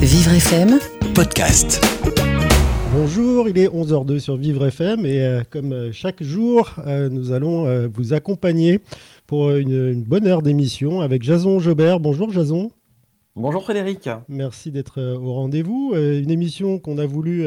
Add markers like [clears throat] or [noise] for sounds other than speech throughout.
Vivre FM podcast. Bonjour, il est 11h02 sur Vivre FM et euh, comme euh, chaque jour, euh, nous allons euh, vous accompagner pour une, une bonne heure d'émission avec Jason Jobert. Bonjour Jason, Bonjour Frédéric. merci d'être au rendez-vous. Une émission qu'on a voulu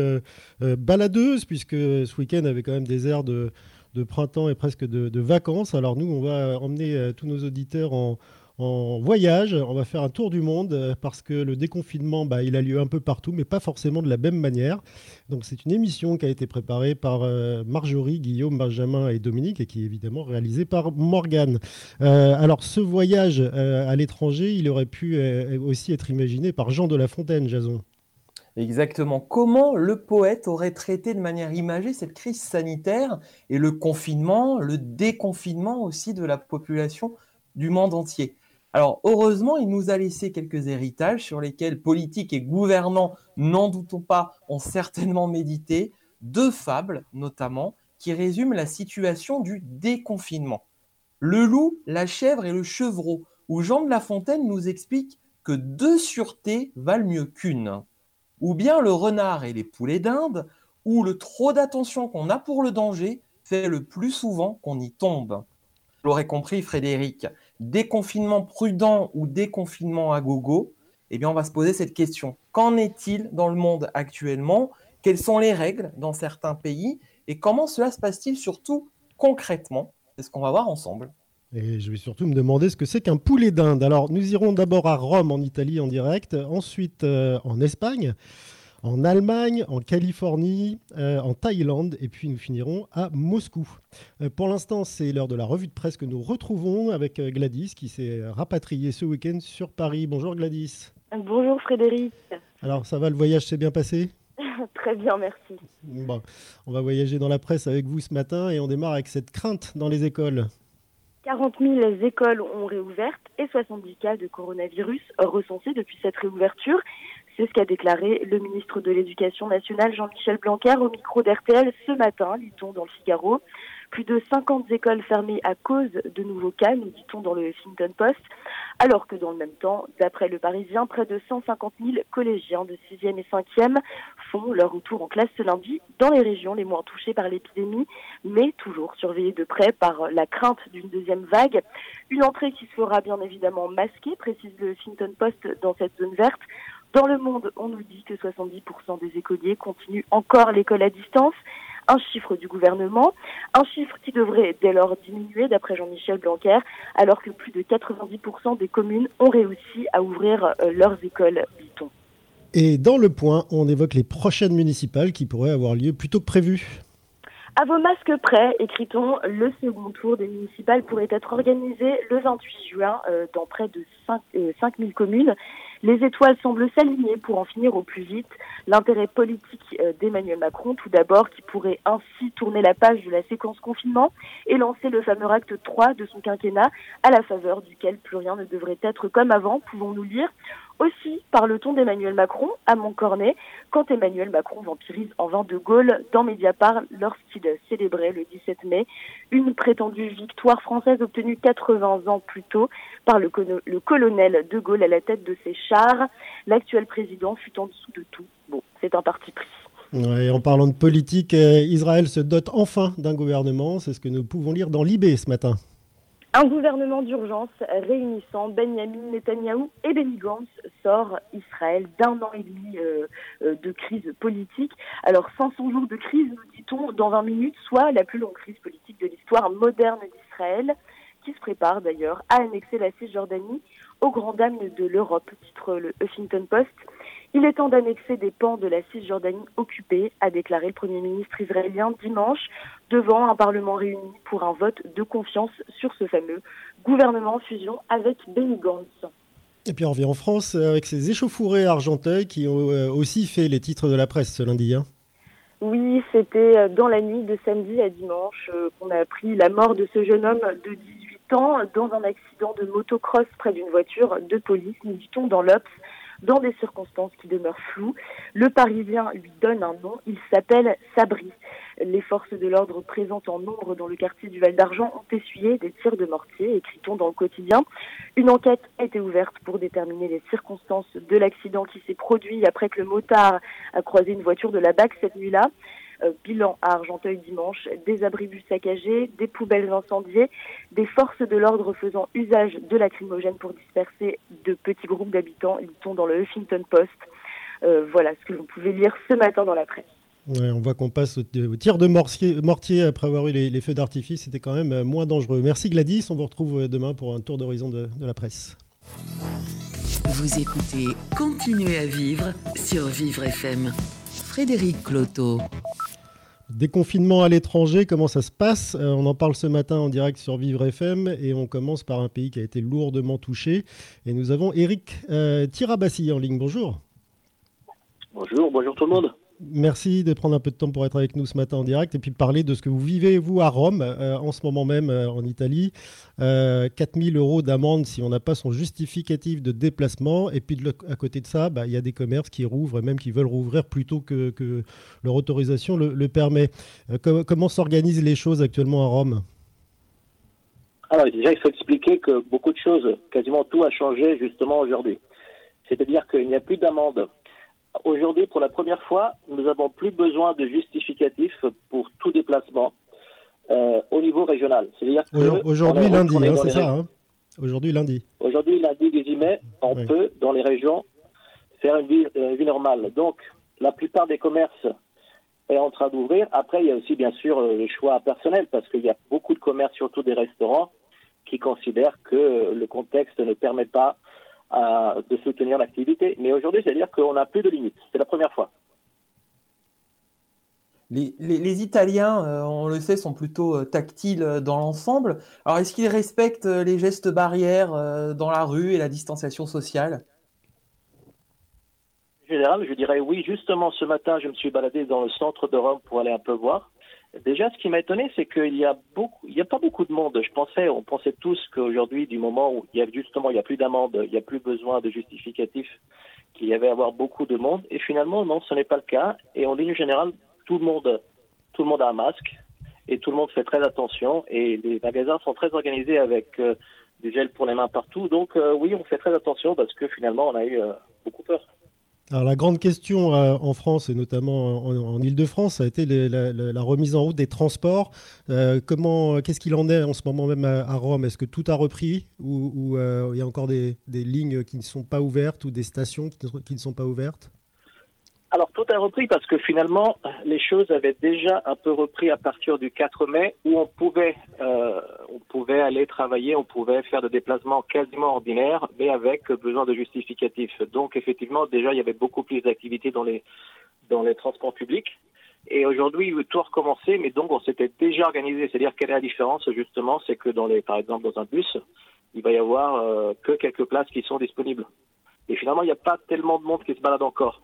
baladeuse puisque ce week-end avait quand même des airs de, de printemps et presque de, de vacances. Alors nous, on va emmener tous nos auditeurs en, en voyage. On va faire un tour du monde euh, parce que le déconfinement, bah, il a lieu un peu partout, mais pas forcément de la même manière. Donc c'est une émission qui a été préparée par euh, Marjorie, Guillaume, Benjamin et Dominique et qui est évidemment réalisée par Morgane. Euh, alors ce voyage à l'étranger, il aurait pu aussi être imaginé par Jean de La Fontaine, Jason. Exactement. Comment le poète aurait traité de manière imagée cette crise sanitaire et le confinement, le déconfinement aussi de la population du monde entier? Alors heureusement, il nous a laissé quelques héritages sur lesquels politiques et gouvernants, n'en doutons pas, ont certainement médité, deux fables notamment, qui résument la situation du déconfinement. Le loup, la chèvre et le chevreau, où Jean de La Fontaine nous explique que deux sûretés valent mieux qu'une ou bien le renard et les poulets d'Inde, où le trop d'attention qu'on a pour le danger fait le plus souvent qu'on y tombe. Vous compris, Frédéric, déconfinement prudent ou déconfinement à gogo, eh bien, on va se poser cette question. Qu'en est-il dans le monde actuellement? Quelles sont les règles dans certains pays? Et comment cela se passe-t-il surtout concrètement? C'est ce qu'on va voir ensemble. Et je vais surtout me demander ce que c'est qu'un poulet d'Inde. Alors, nous irons d'abord à Rome, en Italie, en direct, ensuite euh, en Espagne, en Allemagne, en Californie, euh, en Thaïlande, et puis nous finirons à Moscou. Euh, pour l'instant, c'est l'heure de la revue de presse que nous retrouvons avec euh, Gladys, qui s'est rapatriée ce week-end sur Paris. Bonjour Gladys. Bonjour Frédéric. Alors, ça va, le voyage s'est bien passé? [laughs] Très bien, merci. Bon, on va voyager dans la presse avec vous ce matin et on démarre avec cette crainte dans les écoles. 40 000 écoles ont réouvert et 70 cas de coronavirus recensés depuis cette réouverture. C'est ce qu'a déclaré le ministre de l'Éducation nationale Jean-Michel Blanquer au micro d'RTL ce matin, lit-on dans le Figaro. Plus de 50 écoles fermées à cause de nouveaux cas, nous dit-on dans le Huffington Post, alors que dans le même temps, d'après le Parisien, près de 150 000 collégiens de 6e et 5e font leur retour en classe ce lundi dans les régions les moins touchées par l'épidémie, mais toujours surveillées de près par la crainte d'une deuxième vague. Une entrée qui se fera bien évidemment masquée, précise le Huffington Post dans cette zone verte. Dans le monde, on nous dit que 70% des écoliers continuent encore l'école à distance un chiffre du gouvernement, un chiffre qui devrait dès lors diminuer d'après Jean-Michel Blanquer, alors que plus de 90% des communes ont réussi à ouvrir euh, leurs écoles, dit-on. Et dans le point, on évoque les prochaines municipales qui pourraient avoir lieu plus tôt que prévu. À vos masques prêts, écrit-on, le second tour des municipales pourrait être organisé le 28 juin euh, dans près de 5, euh, 5000 communes. Les étoiles semblent s'aligner pour en finir au plus vite. L'intérêt politique euh, d'Emmanuel Macron, tout d'abord, qui pourrait ainsi tourner la page de la séquence confinement et lancer le fameux acte 3 de son quinquennat, à la faveur duquel plus rien ne devrait être comme avant, pouvons-nous lire. Aussi parle-t-on d'Emmanuel Macron à Montcornet, quand Emmanuel Macron vampirise en vain de Gaulle dans Mediapart lorsqu'il célébrait le 17 mai une prétendue victoire française obtenue 80 ans plus tôt par le, le colonel de Gaulle à la tête de ses chars. L'actuel président fut en dessous de tout. Bon, c'est un parti pris. En parlant de politique, euh, Israël se dote enfin d'un gouvernement. C'est ce que nous pouvons lire dans l'IB ce matin. Un gouvernement d'urgence réunissant Benjamin Netanyahou et Benny Gantz sort Israël d'un an et demi euh, euh, de crise politique. Alors 500 jours de crise, nous dit-on, dans 20 minutes, soit la plus longue crise politique de l'histoire moderne d'Israël, qui se prépare d'ailleurs à annexer la Cisjordanie aux grandes dames de l'Europe, titre le Huffington Post. Il est temps d'annexer des pans de la Cisjordanie occupée, a déclaré le Premier ministre israélien dimanche devant un Parlement réuni pour un vote de confiance sur ce fameux gouvernement en fusion avec Benny Gantz. Et puis on revient en France avec ces échauffourées qui ont euh, aussi fait les titres de la presse ce lundi. Hein. Oui, c'était dans la nuit de samedi à dimanche euh, qu'on a appris la mort de ce jeune homme de 18 ans dans un accident de motocross près d'une voiture de police, nous dit-on dans l'Obs. Dans des circonstances qui demeurent floues. Le Parisien lui donne un nom, il s'appelle Sabri. Les forces de l'ordre présentes en nombre dans le quartier du Val d'Argent ont essuyé des tirs de mortier, écrit-on dans le quotidien. Une enquête a été ouverte pour déterminer les circonstances de l'accident qui s'est produit après que le motard a croisé une voiture de la BAC cette nuit-là. Euh, bilan à Argenteuil dimanche, des abribus saccagés, des poubelles incendiées, des forces de l'ordre faisant usage de lacrymogènes pour disperser de petits groupes d'habitants, lit-on dans le Huffington Post. Euh, voilà ce que vous pouvez lire ce matin dans la presse. on voit qu'on passe au, tir de mortier, après avoir eu les, feux d'artifice. C'était quand même euh, moins dangereux. Merci Gladys. On vous retrouve demain pour un tour d'horizon de, de la presse. Vous écoutez Continuez à vivre sur Vivre FM. Frédéric Cloteau. Déconfinement à l'étranger, comment ça se passe? Euh, On en parle ce matin en direct sur Vivre FM et on commence par un pays qui a été lourdement touché. Et nous avons Eric euh, Tirabassi en ligne. Bonjour. Bonjour, bonjour tout le monde. Merci de prendre un peu de temps pour être avec nous ce matin en direct et puis parler de ce que vous vivez, vous, à Rome, euh, en ce moment même euh, en Italie. Euh, 4000 euros d'amende si on n'a pas son justificatif de déplacement. Et puis à côté de ça, bah, il y a des commerces qui rouvrent et même qui veulent rouvrir plutôt que, leur autorisation le, permet. Euh, comment s'organisent les choses actuellement à Rome? Alors déjà, il faut expliquer que beaucoup de choses, quasiment tout a changé justement aujourd'hui. C'est-à-dire qu'il n'y a plus d'amende Aujourd'hui, pour la première fois, nous n'avons plus besoin de justificatif pour tout déplacement euh, au niveau régional. C'est-à-dire aujourd'hui lundi, hein, c'est ça. Hein aujourd'hui lundi. Aujourd'hui lundi 18 mai, on peut dans les régions faire une vie, euh, une vie, normale. Donc la plupart des commerces est en train d'ouvrir. Après, il y a aussi bien sûr euh, le choix personnel parce qu'il y a beaucoup de commerces, surtout des restaurants, qui considèrent que le contexte ne permet pas de soutenir l'activité. Mais aujourd'hui, c'est-à-dire qu'on n'a plus de limites. C'est la première fois. Les, Italiens, euh, on le sait, sont plutôt euh, tactiles euh, dans l'ensemble. Alors, est-ce qu'ils respectent les gestes barrières dans la rue et la distanciation sociale? En général, je dirais oui. Justement, ce matin, je me suis baladé dans le centre de Rome pour aller un peu voir. Déjà, ce qui m'a étonné, c'est qu'il y a beaucoup, il y a pas beaucoup de monde. Je pensais, on pensait tous qu'aujourd'hui, du moment où il y a justement, il y a plus d'amende, il n'y a plus besoin de justificatif, qu'il y avait à avoir beaucoup de monde. Et finalement, non, ce n'est pas le cas. Et en ligne générale, tout le monde, tout le monde a un masque et tout le monde fait très attention. Et les magasins sont très organisés avec euh, du gel pour les mains partout. Donc euh, oui, on fait très attention parce que finalement, on a eu euh, beaucoup peur. Alors la grande question euh, en France et notamment en, Ile-de-France, ça a été la, remise en route des transports. Euh, comment, qu'est-ce qu'il en est en ce moment même à, Rome? Est-ce que tout a repris ou, euh, il y a encore des, lignes qui ne sont pas ouvertes ou des stations qui ne sont pas ouvertes? Alors tout a repris parce que finalement les choses avaient déjà un peu repris à partir du 4 mai où on pouvait euh, on pouvait aller travailler, on pouvait faire des déplacements quasiment ordinaires mais avec besoin de justificatifs. Donc effectivement déjà il y avait beaucoup plus d'activités dans les dans les transports publics. Et aujourd'hui, tout a recommencé, mais donc on s'était déjà organisé. C'est-à-dire quelle est la différence justement, c'est que dans les, par exemple, dans un bus, il va y avoir euh, que quelques places qui sont disponibles. Et finalement, il n'y a pas tellement de monde qui se balade encore.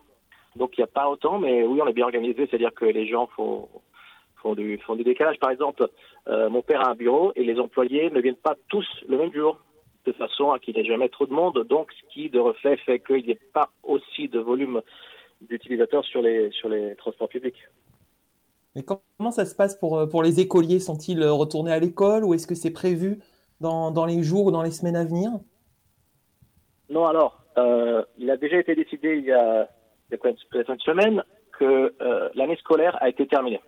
Donc il n'y a pas autant, mais oui, on est bien organisé, c'est-à-dire que les gens font, font, du, font du décalage. Par exemple, euh, mon père a un bureau et les employés ne viennent pas tous le même jour, de façon à qu'il n'y ait jamais trop de monde. Donc ce qui, de reflet, fait qu'il n'y ait pas aussi de volume d'utilisateurs sur les, sur les transports publics. Mais comment ça se passe pour, euh, pour les écoliers? Sont-ils retournés à l'école ou est-ce que c'est prévu dans, dans les jours ou dans les semaines à venir? Non, alors, euh, il a déjà été décidé il y a il y a peut-être une semaine que euh, l'année scolaire a été terminée.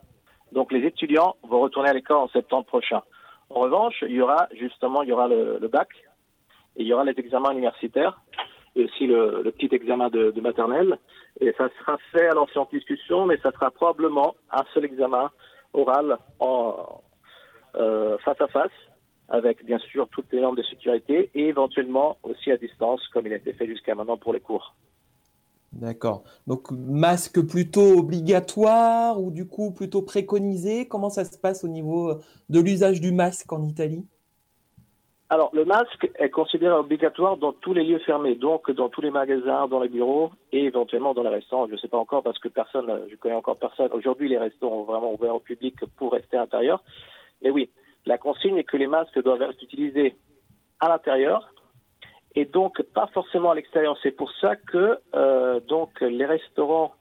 Donc les étudiants vont retourner à l'école en septembre prochain. En revanche, il y aura justement il y aura le, bac et il y aura les examens universitaires et aussi le, petit examen de, maternelle. Et ça sera fait à l'ancienne discussion, mais ça sera probablement un seul examen oral en, euh, face à face, avec bien sûr toutes les normes de sécurité et éventuellement aussi à distance, comme il a été fait jusqu'à maintenant pour les cours. D'accord. Donc masque plutôt obligatoire ou du coup plutôt préconisé? Comment ça se passe au niveau de l'usage du masque en Italie? Alors le masque est considéré obligatoire dans tous les lieux fermés, donc dans tous les magasins, dans les bureaux et éventuellement dans les restaurants. Je ne sais pas encore parce que personne, je connais encore personne. Aujourd'hui les restaurants ont vraiment ouvert au public pour rester à l'intérieur. Mais oui, la consigne est que les masques doivent être utilisés à l'intérieur et donc pas forcément à l'extérieur. C'est pour ça que euh, donc les restaurants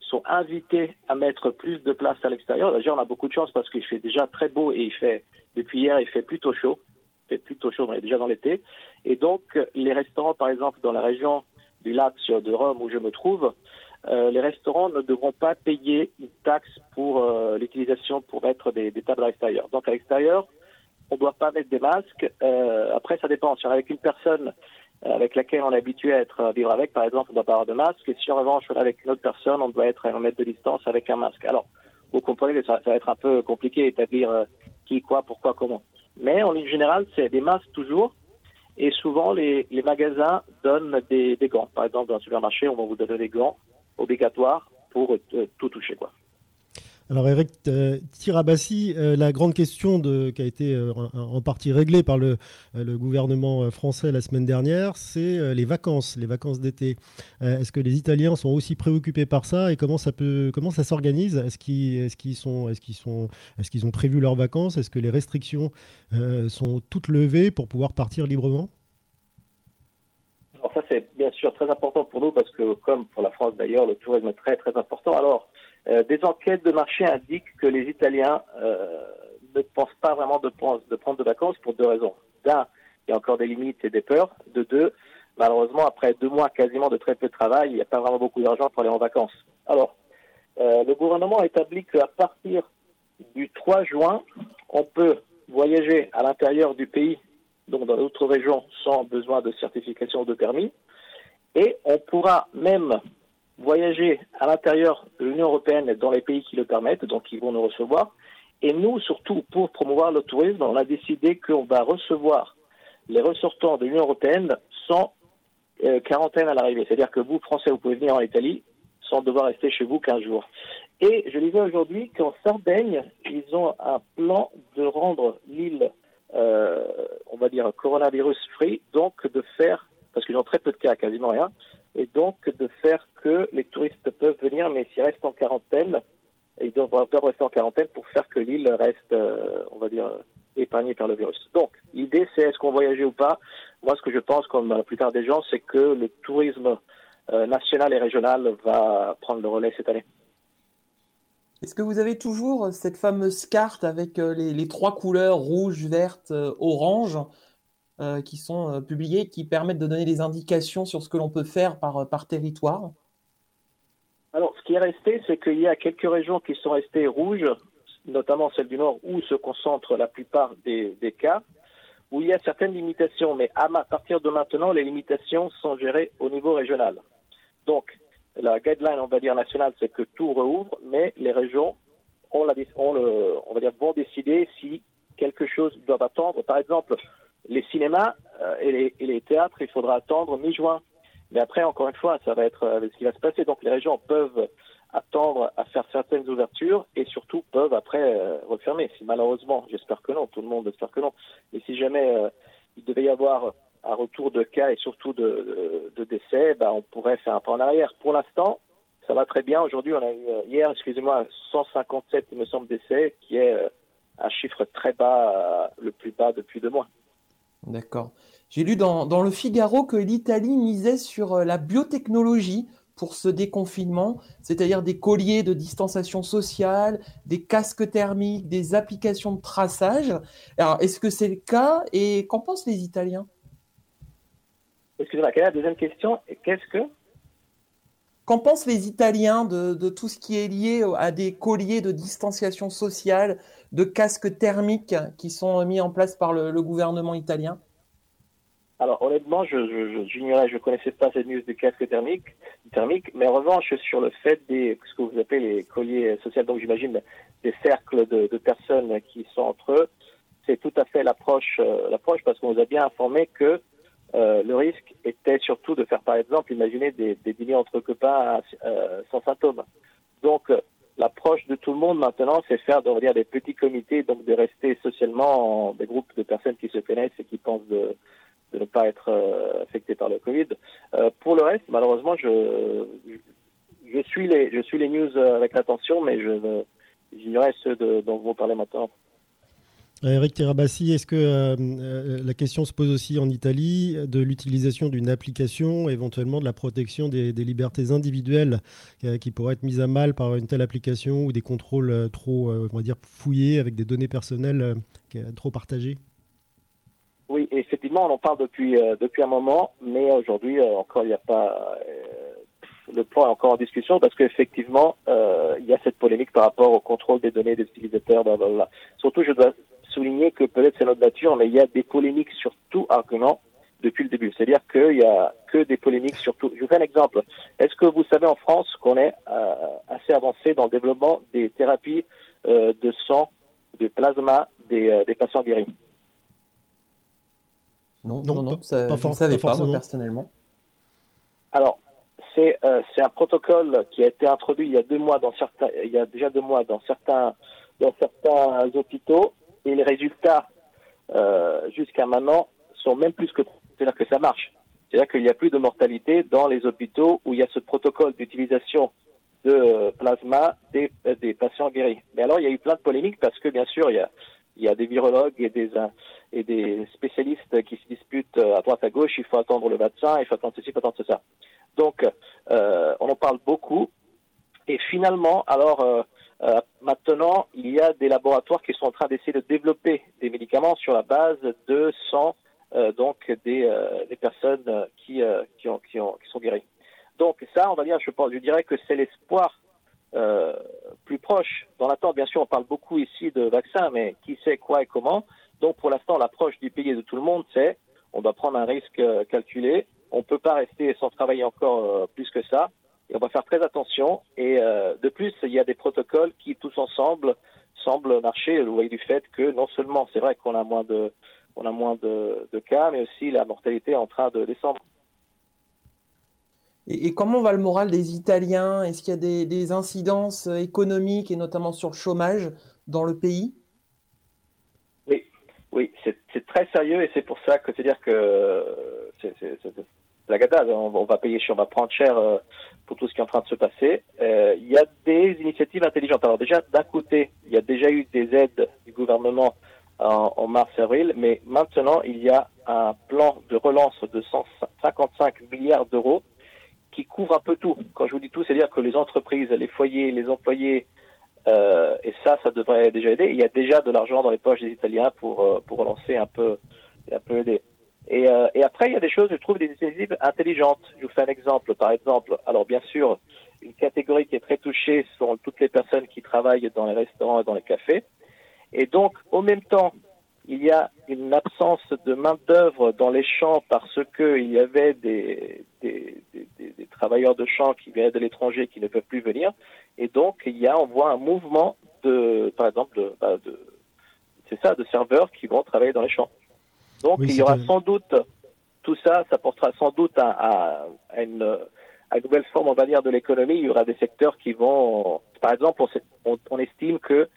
sont invités à mettre plus de place à l'extérieur. D'ailleurs, on a beaucoup de chance parce qu'il fait déjà très beau et il fait depuis hier, il fait plutôt chaud. Il fait plutôt chaud, on est déjà dans l'été. Et donc, les restaurants, par exemple, dans la région du lac de Rome où je me trouve, euh, les restaurants ne devront pas payer une taxe pour euh, l'utilisation pour mettre des, tables à l'extérieur. Donc à l'extérieur, on ne doit pas mettre des masques. Après, ça dépend. Si on est avec une personne avec laquelle on est habitué à être à vivre avec, par exemple, on doit pas avoir de masque. Et si en revanche on est avec une autre personne, on doit être à un mètre de distance avec un masque. Alors, vous comprenez que ça, ça va être un peu compliqué d'établir euh, qui, quoi, pourquoi, comment. Mais en ligne générale, c'est des masques toujours. Et souvent, les, les magasins donnent des, des, gants. Par exemple, dans un supermarché, on va vous donner des gants obligatoires pour euh, tout toucher. Quoi. Alors Eric euh, Tirabassi, euh, la grande question qui a été euh, en partie réglée par le, gouvernement français la semaine dernière, c'est les vacances, les vacances d'été. est-ce que les Italiens sont aussi préoccupés par ça et comment ça s'organise? Est-ce qu'ils, est-ce qu'ils ont prévu leurs vacances? Est-ce que les restrictions sont toutes levées pour pouvoir partir librement? Alors ça c'est bien sûr très important pour nous parce que comme pour la France d'ailleurs, le tourisme est très très important. Alors euh, des enquêtes de marché indiquent que les Italiens euh, ne pensent pas vraiment de, prendre de vacances pour deux raisons. D'un, il y a encore des limites et des peurs. De deux, malheureusement, après deux mois quasiment de très peu de travail, il n'y a pas vraiment beaucoup d'argent pour aller en vacances. Alors, euh, le gouvernement a établi qu'à partir du 3 juin, on peut voyager à l'intérieur du pays, donc dans d'autres régions, sans besoin de certification de permis. Et on pourra même voyager à l'intérieur de l'Union européenne dans les pays qui le permettent, donc qui vont nous recevoir. Et nous, surtout pour promouvoir le tourisme, on a décidé qu'on va recevoir les ressortants de l'Union européenne sans euh, quarantaine à l'arrivée. C'est-à-dire que vous, Français, vous pouvez venir en Italie sans devoir rester chez vous 15 jours. Et je disais aujourd'hui qu'en Sardaigne, ils ont un plan de rendre l'île, euh, on va dire, coronavirus free, donc de faire, parce qu'ils ont très peu de cas, quasiment rien, et donc de faire que les touristes peuvent venir, mais s'ils restent en quarantaine, ils doivent rester en quarantaine pour faire que l'île reste, euh, on va dire, épargnée par le virus. Donc, l'idée, c'est est-ce qu'on voyageait ou pas? Moi, ce que je pense, comme la plupart des gens, c'est que le tourisme euh, national et régional va prendre le relais cette année. Est-ce que vous avez toujours cette fameuse carte avec euh, les, trois couleurs rouge, verte, orange euh, qui sont euh, publiés, qui permettent de donner des indications sur ce que l'on peut faire par, euh, territoire? Qui est resté, c'est qu'il y a quelques régions qui sont restées rouges, notamment celle du Nord, où se concentrent la plupart des, cas, où il y a certaines limitations. Mais à, partir de maintenant, les limitations sont gérées au niveau régional. Donc, la guideline, on va dire, nationale, c'est que tout rouvre, mais les régions on, la, on, le, on va dire, vont décider si quelque chose doit attendre. Par exemple, les cinémas euh, et, les, théâtres, il faudra attendre mi-juin. Mais après, encore une fois, ça va être euh, ce qui va se passer. Donc les régions peuvent attendre à faire certaines ouvertures et surtout peuvent après euh, refermer. Si malheureusement, j'espère que non, tout le monde espère que non. Et si jamais euh, il devait y avoir un retour de cas et surtout de décès, bah, on pourrait faire un pas en arrière. Pour l'instant, ça va très bien. Aujourd'hui, on a eu hier, excusez-moi, 157, il me semble, décès, qui est un chiffre très bas, le plus bas depuis deux mois. D'accord. J'ai lu dans, dans, le Figaro que l'Italie misait sur euh, la biotechnologie pour ce déconfinement, c'est-à-dire des colliers de distanciation sociale, des casques thermiques, des applications de traçage. Alors, est-ce que c'est le cas et qu'en pensent les Italiens? Excusez-moi, quelle est la deuxième question? Qu'est-ce que? Qu'en pensent les Italiens de, de, tout ce qui est lié à des colliers de distanciation sociale, de casques thermiques qui sont mis en place par le, le gouvernement italien? Alors honnêtement, je j'ignorais, je, je, connaissais pas cette news des casques thermiques, thermiques, mais en revanche sur le fait des ce que vous appelez les colliers sociaux, donc j'imagine des cercles de, personnes qui sont entre eux, c'est tout à fait l'approche euh, parce qu'on nous a bien informé que euh, le risque était surtout de faire par exemple, imaginez des, des dîners entre copains euh, sans symptômes. Donc l'approche de tout le monde maintenant, c'est faire on va dire, des petits comités, donc de rester socialement en des groupes de personnes qui se connaissent et qui pensent de, de ne pas être euh, affectés par le Covid. Euh, pour le reste, malheureusement, je, suis les, news avec attention, mais je j'ignorais ceux dont vous parlez maintenant. Eric Tirabassi, est-ce que euh, euh, la question se pose aussi en Italie de l'utilisation d'une application, éventuellement de la protection des, libertés individuelles euh, qui pourraient être mises à mal par une telle application ou des contrôles trop, on va dire, fouillés avec des données personnelles trop partagées? Oui, effectivement, on en parle depuis, depuis un moment, mais aujourd'hui, encore, il n'y a pas le point est encore en discussion parce qu'effectivement, il y a cette polémique par rapport au contrôle des données des utilisateurs. Surtout, je dois souligner que peut-être c'est notre nature, mais il y a des polémiques sur tout argument depuis le début. C'est-à-dire qu'il y a que des polémiques sur tout. Je vous fais un exemple. Est-ce que vous savez en France qu'on est euh, assez avancé dans le développement des thérapies euh, de sang, de plasma des, euh, des patients guéris? Non, non, non, ça, pas je ne savais pas, moi, personnellement. Alors, c'est c'est un protocole qui a été introduit il y a deux mois dans certains, il y a déjà deux mois dans certains dans certains hôpitaux et les résultats euh, jusqu'à maintenant sont même plus que c'est-à-dire que ça marche. C'est-à-dire qu'il n'y a plus de mortalité dans les hôpitaux où il y a ce protocole d'utilisation de euh, plasma des, euh, des, patients guéris. Mais alors, il y a eu plein de polémiques parce que, bien sûr, il y a, il y a des virologues et des, des spécialistes qui se disputent à droite à gauche. Il faut attendre le vaccin, il faut attendre ceci, il faut attendre ça. Donc, euh, on en parle beaucoup. Et finalement, alors, euh, maintenant, il y a des laboratoires qui sont en train d'essayer de développer des médicaments sur la base de sang euh, donc des, euh, des personnes qui sont guéries. Donc ça, on va dire, je, pense, je dirais que c'est l'espoir plus proche. Dans l'attente, bien sûr, on parle beaucoup ici de vaccins, mais qui sait quoi et comment. Donc pour l'instant, l'approche du pays et de tout le monde, c'est on doit prendre un risque calculé. On ne peut pas rester sans travailler encore plus que ça. Et on va faire très attention. Et euh, de plus, il y a des protocoles qui, tous ensemble, semblent marcher. Vous voyez du fait que non seulement c'est vrai qu'on a moins de, on a moins de, cas, mais aussi la mortalité est en train de descendre. Et, comment va le moral des Italiens? Est-ce qu'il y a des, incidences économiques et notamment sur le chômage dans le pays? Oui, oui, c'est très sérieux et c'est pour ça que c'est dire que c'est la gata. On, on, va payer cher, on va prendre cher euh, pour tout ce qui est en train de se passer. Euh, il y a des initiatives intelligentes. Alors déjà, d'un côté, il y a déjà eu des aides du gouvernement en, mars-avril, mais maintenant, il y a un plan de relance de 155 milliards d'euros qui couvre un peu tout. Quand je vous dis tout, c'est-à-dire que les entreprises, les foyers, les employés, euh, et ça, ça devrait déjà aider. Il y a déjà de l'argent dans les poches des Italiens pour, euh, pour relancer un peu, un peu aider. Et, euh, et, après, il y a des choses, je trouve, des initiatives intelligentes. Je vous fais un exemple. Par exemple, alors bien sûr, une catégorie qui est très touchée sont toutes les personnes qui travaillent dans les restaurants et dans les cafés. Et donc, au même temps, il y a une absence de main-d'œuvre dans les champs parce qu'il y avait des, des, des, des, travailleurs de champs qui viennent de l'étranger qui ne peuvent plus venir. Et donc, il y a, on voit un mouvement de, par exemple, de, bah, de c'est ça, de serveurs qui vont travailler dans les champs. Donc il y aura sans doute, tout ça, ça portera sans doute à, une, nouvelle forme, on va dire, de l'économie. Il y aura des secteurs qui vont, par exemple, on, estime que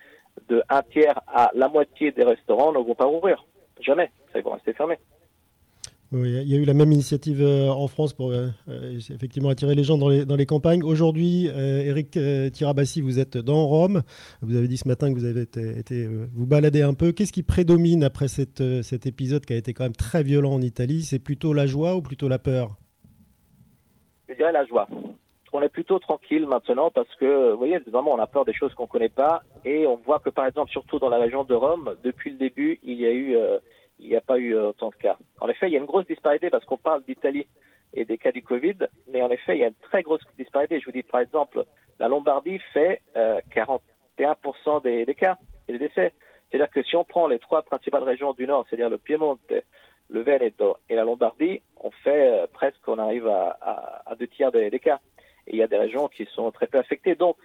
de un tiers à la moitié des restaurants ne vont pas ouvrir. Jamais. Ça vont rester fermés. Oui, il y a eu la même initiative euh, en France pour euh, euh, effectivement attirer les gens dans les, dans les campagnes. Aujourd'hui, Eric Tirabassi, vous êtes dans Rome. Vous avez dit ce matin que vous avez été, vous balader un peu. Qu'est-ce qui prédomine après cette, cet épisode qui a été quand même très violent en Italie? C'est plutôt la joie ou plutôt la peur? Je dirais la joie. On est plutôt tranquille maintenant parce que, vous voyez, vraiment, on a peur des choses qu'on ne connaît pas et on voit que, par exemple, surtout dans la région de Rome, depuis le début, il n'y a pas eu autant de cas. En effet, il y a une grosse disparité parce qu'on parle d'Italie et des cas du Covid, mais en effet, il y a une très grosse disparité. Je vous dis, par exemple, la Lombardie fait 41% euh, des, cas et des décès. C'est-à-dire que si on prend les trois principales régions du Nord, c'est-à-dire le Piémont, le Veneto et la Lombardie, on fait euh, presque, on arrive à, deux tiers des, cas. Et il y a des régions qui sont très peu affectées. Donc,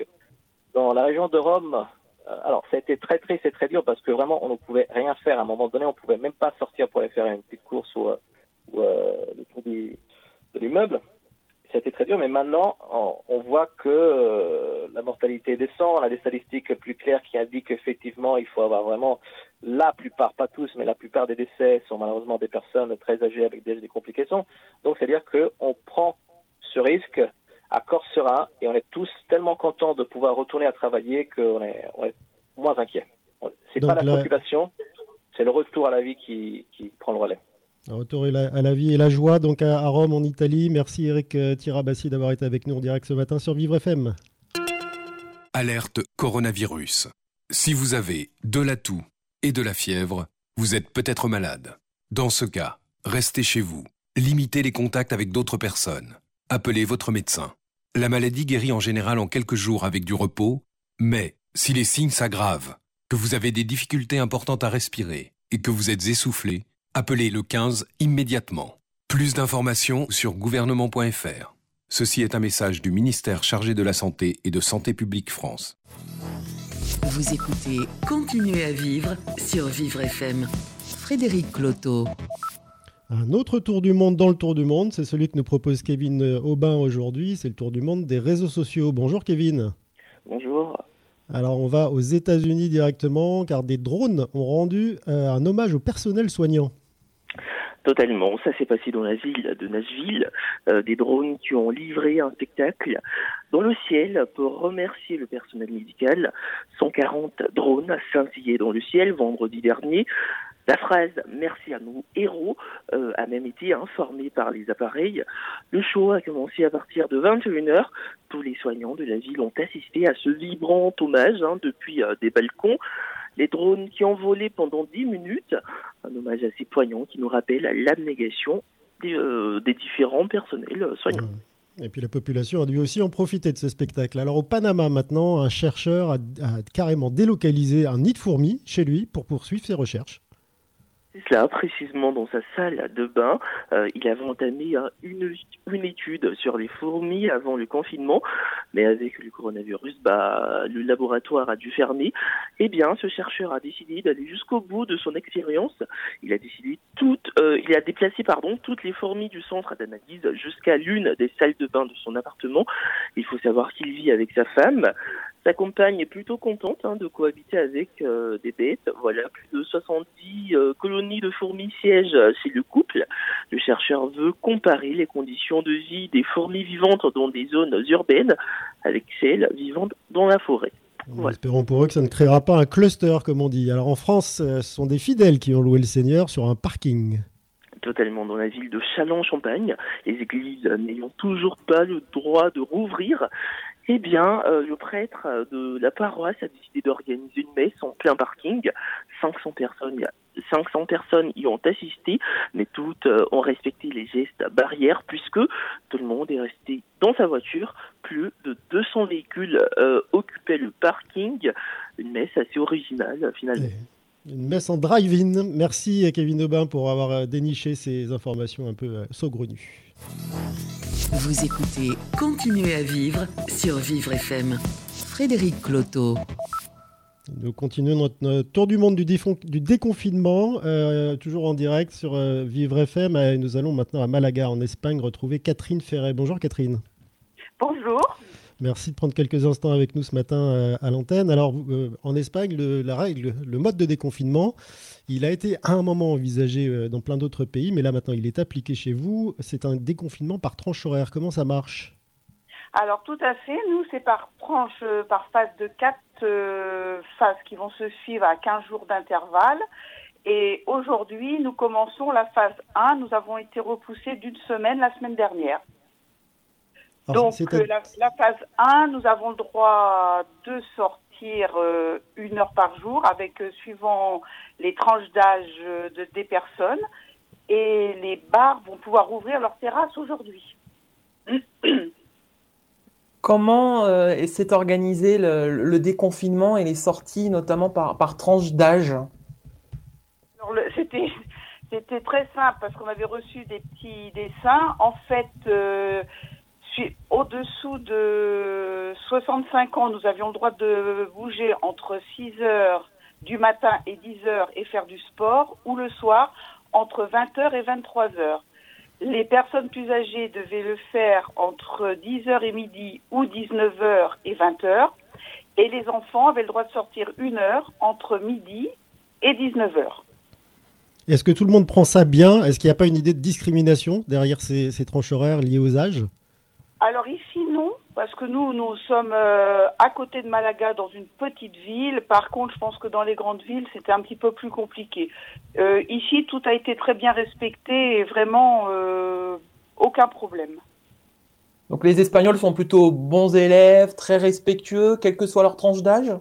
dans la région de Rome, euh, alors, ça a été très triste et très dur parce que vraiment, on ne pouvait rien faire. À un moment donné, on ne pouvait même pas sortir pour aller faire une petite course ou, euh, euh, le tour de l'immeuble. Ça a été très dur, mais maintenant, on, voit que la mortalité descend. On a des statistiques plus claires qui indiquent qu'effectivement, il faut avoir vraiment la plupart, pas tous, mais la plupart des décès sont malheureusement des personnes très âgées avec des, des complications. Donc, c'est-à-dire qu'on prend ce risque à corps serein et on est tous tellement contents de pouvoir retourner à travailler qu'on est, on est moins inquiets. C'est pas la, préoccupation, c'est le retour à la vie qui, prend le relais. Un retour à la, vie et la joie donc à, Rome en Italie. Merci Eric euh, Tirabassi d'avoir été avec nous en direct ce matin sur Vivre FM. Alerte coronavirus. Si vous avez de la toux et de la fièvre, vous êtes peut-être malade. Dans ce cas, restez chez vous. Limitez les contacts avec d'autres personnes. Appelez votre médecin. La maladie guérit en général en quelques jours avec du repos, mais si les signes s'aggravent, que vous avez des difficultés importantes à respirer et que vous êtes essoufflé, appelez le 15 immédiatement. Plus d'informations sur gouvernement.fr. Ceci est un message du ministère chargé de la Santé et de Santé publique France. Vous écoutez Continuez à vivre sur Vivre FM. Frédéric Cloteau. Un autre tour du monde dans le tour du monde, c'est celui que nous propose Kevin Aubin aujourd'hui. C'est le tour du monde des réseaux sociaux. Bonjour Kevin. Bonjour. Alors on va aux États-Unis directement car des drones ont rendu euh, un hommage au personnel soignant. Totalement, ça s'est passé dans la ville de Nashville, euh, des drones qui ont livré un spectacle dans le ciel pour remercier le personnel médical. 140 drones scintillés dans le ciel vendredi dernier la phrase Merci à nos héros euh, a même été informée par les appareils. Le show a commencé à partir de 21h. Tous les soignants de la ville ont assisté à ce vibrant hommage hein, depuis euh, des balcons. Les drones qui ont volé pendant 10 minutes, un hommage assez poignant qui nous rappelle l'abnégation des, euh, différents personnels soignants. Et puis la population a dû aussi en profiter de ce spectacle. Alors au Panama maintenant, un chercheur a, a carrément délocalisé un nid de fourmis chez lui pour poursuivre ses recherches cela précisément dans sa salle de bain. Euh, il avait entamé une, une, étude sur les fourmis avant le confinement, mais avec le coronavirus, bah, le laboratoire a dû fermer. Eh bien, ce chercheur a décidé d'aller jusqu'au bout de son expérience. Il a décidé toute, euh, il a déplacé pardon toutes les fourmis du centre d'analyse jusqu'à l'une des salles de bain de son appartement. Il faut savoir qu'il vit avec sa femme. Sa compagne est plutôt contente hein, de cohabiter avec euh, des bêtes. Voilà, plus de 70 euh, colonies de fourmis siègent chez le couple. Le chercheur veut comparer les conditions de vie des fourmis vivantes dans des zones urbaines avec celles vivantes dans la forêt. Espérons pour eux que ça ne créera pas un cluster, comme on dit. Alors en France, euh, ce sont des fidèles qui ont loué le Seigneur sur un parking totalement dans la ville de Châlons-Champagne, les églises n'ayant toujours pas le droit de rouvrir, eh bien, euh, le prêtre de la paroisse a décidé d'organiser une messe en plein parking. 500 personnes, 500 personnes y ont assisté, mais toutes euh, ont respecté les gestes barrières puisque tout le monde est resté dans sa voiture. Plus de 200 véhicules euh, occupaient le parking. Une messe assez originale finalement. Une messe en drive-in. Merci Kevin Aubin pour avoir déniché ces informations un peu saugrenues. Vous écoutez Continuez à vivre sur Vivre FM. Frédéric Cloteau. Nous continuons notre, tour du monde du, du déconfinement, euh, toujours en direct sur euh, Vivre FM. Et nous allons maintenant à Malaga, en Espagne, retrouver Catherine Ferret. Bonjour Catherine. Bonjour. Merci de prendre quelques instants avec nous ce matin euh, à l'antenne. Alors, en Espagne, la règle, le mode de déconfinement, il a été à un moment envisagé euh, dans plein d'autres pays, mais là maintenant il est appliqué chez vous. C'est un déconfinement par tranche horaire. Comment ça marche? Alors tout à fait, nous c'est par tranche, euh, par phase de quatre euh, phases qui vont se suivre à 15 jours d'intervalle. Et aujourd'hui, nous commençons la phase 1. Nous avons été repoussés d'une semaine la semaine dernière. Donc la, la, phase 1, nous avons le droit de sortir euh, une heure par jour, avec euh, suivant les tranches d'âge euh, de, des personnes. Et les bars vont pouvoir ouvrir leurs terrasses aujourd'hui. [clears throat] Comment s'est organisé le, déconfinement et les sorties, notamment par, par tranche d'âge? C'était c'était très simple parce qu'on avait reçu des petits dessins. En fait, au-dessous de 65 ans, nous avions le droit de bouger entre 6 heures du matin et 10 heures et faire du sport, ou le soir entre 20 heures et 23 heures. Les personnes plus âgées devaient le faire entre 10 heures et midi ou 19 heures et 20 heures, et les enfants avaient le droit de sortir une heure entre midi et 19 heures. Est-ce que tout le monde prend ça bien? Est-ce qu'il n'y a pas une idée de discrimination derrière ces, ces tranches horaires liées aux âges? Alors ici, non. parce que nous, nous sommes euh, à côté de Malaga, dans une petite ville. Par contre, je pense que dans les grandes villes, c'était un petit peu plus compliqué. Euh, ici, tout a été très bien respecté et vraiment euh, aucun problème. Donc les Espagnols sont plutôt bons élèves, très respectueux, quelle que soit leur tranche d'âge?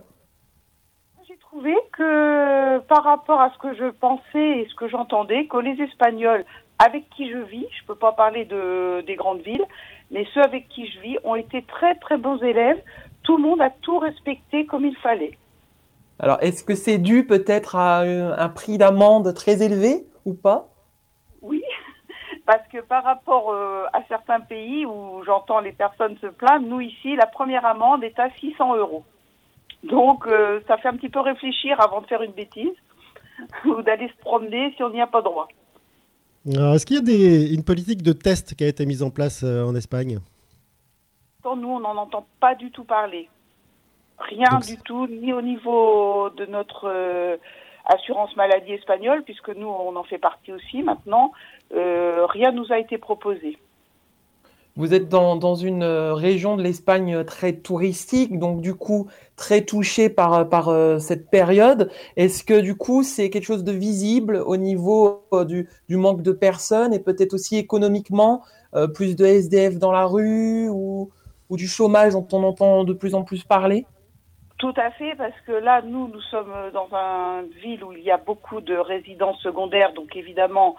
J'ai trouvé que par rapport à ce que je pensais et ce que j'entendais, que les Espagnols avec qui je vis, je ne peux pas parler de, des grandes villes, mais ceux avec qui je vis ont été très très bons élèves. Tout le monde a tout respecté comme il fallait. Alors, est-ce que c'est dû peut-être à un prix d'amende très élevé ou pas? Oui, [laughs] parce que par rapport euh, à certains pays où j'entends les personnes se plaindre, nous ici, la première amende est à 600 euros. Donc, euh, ça fait un petit peu réfléchir avant de faire une bêtise [laughs] ou d'aller se promener si on n'y a pas droit. Est-ce qu'il y a des, une politique de test qui a été mise en place euh, en Espagne? Nous, on n'en entend pas du tout parler. Rien Donc, du tout, ni au niveau de notre euh, assurance maladie espagnole, puisque nous, on en fait partie aussi maintenant. Euh, rien nous a été proposé. Vous êtes dans, dans une euh, région de l'Espagne euh, très touristique, donc du coup très touchée par, euh, par cette période. Est-ce que du coup c'est quelque chose de visible au niveau du, du manque de personnes et peut-être aussi économiquement, plus de SDF dans la rue ou, ou du chômage dont on entend de plus en plus parler? Tout à fait, parce que là, nous, nous sommes dans une ville où il y a beaucoup de résidences secondaires, donc évidemment,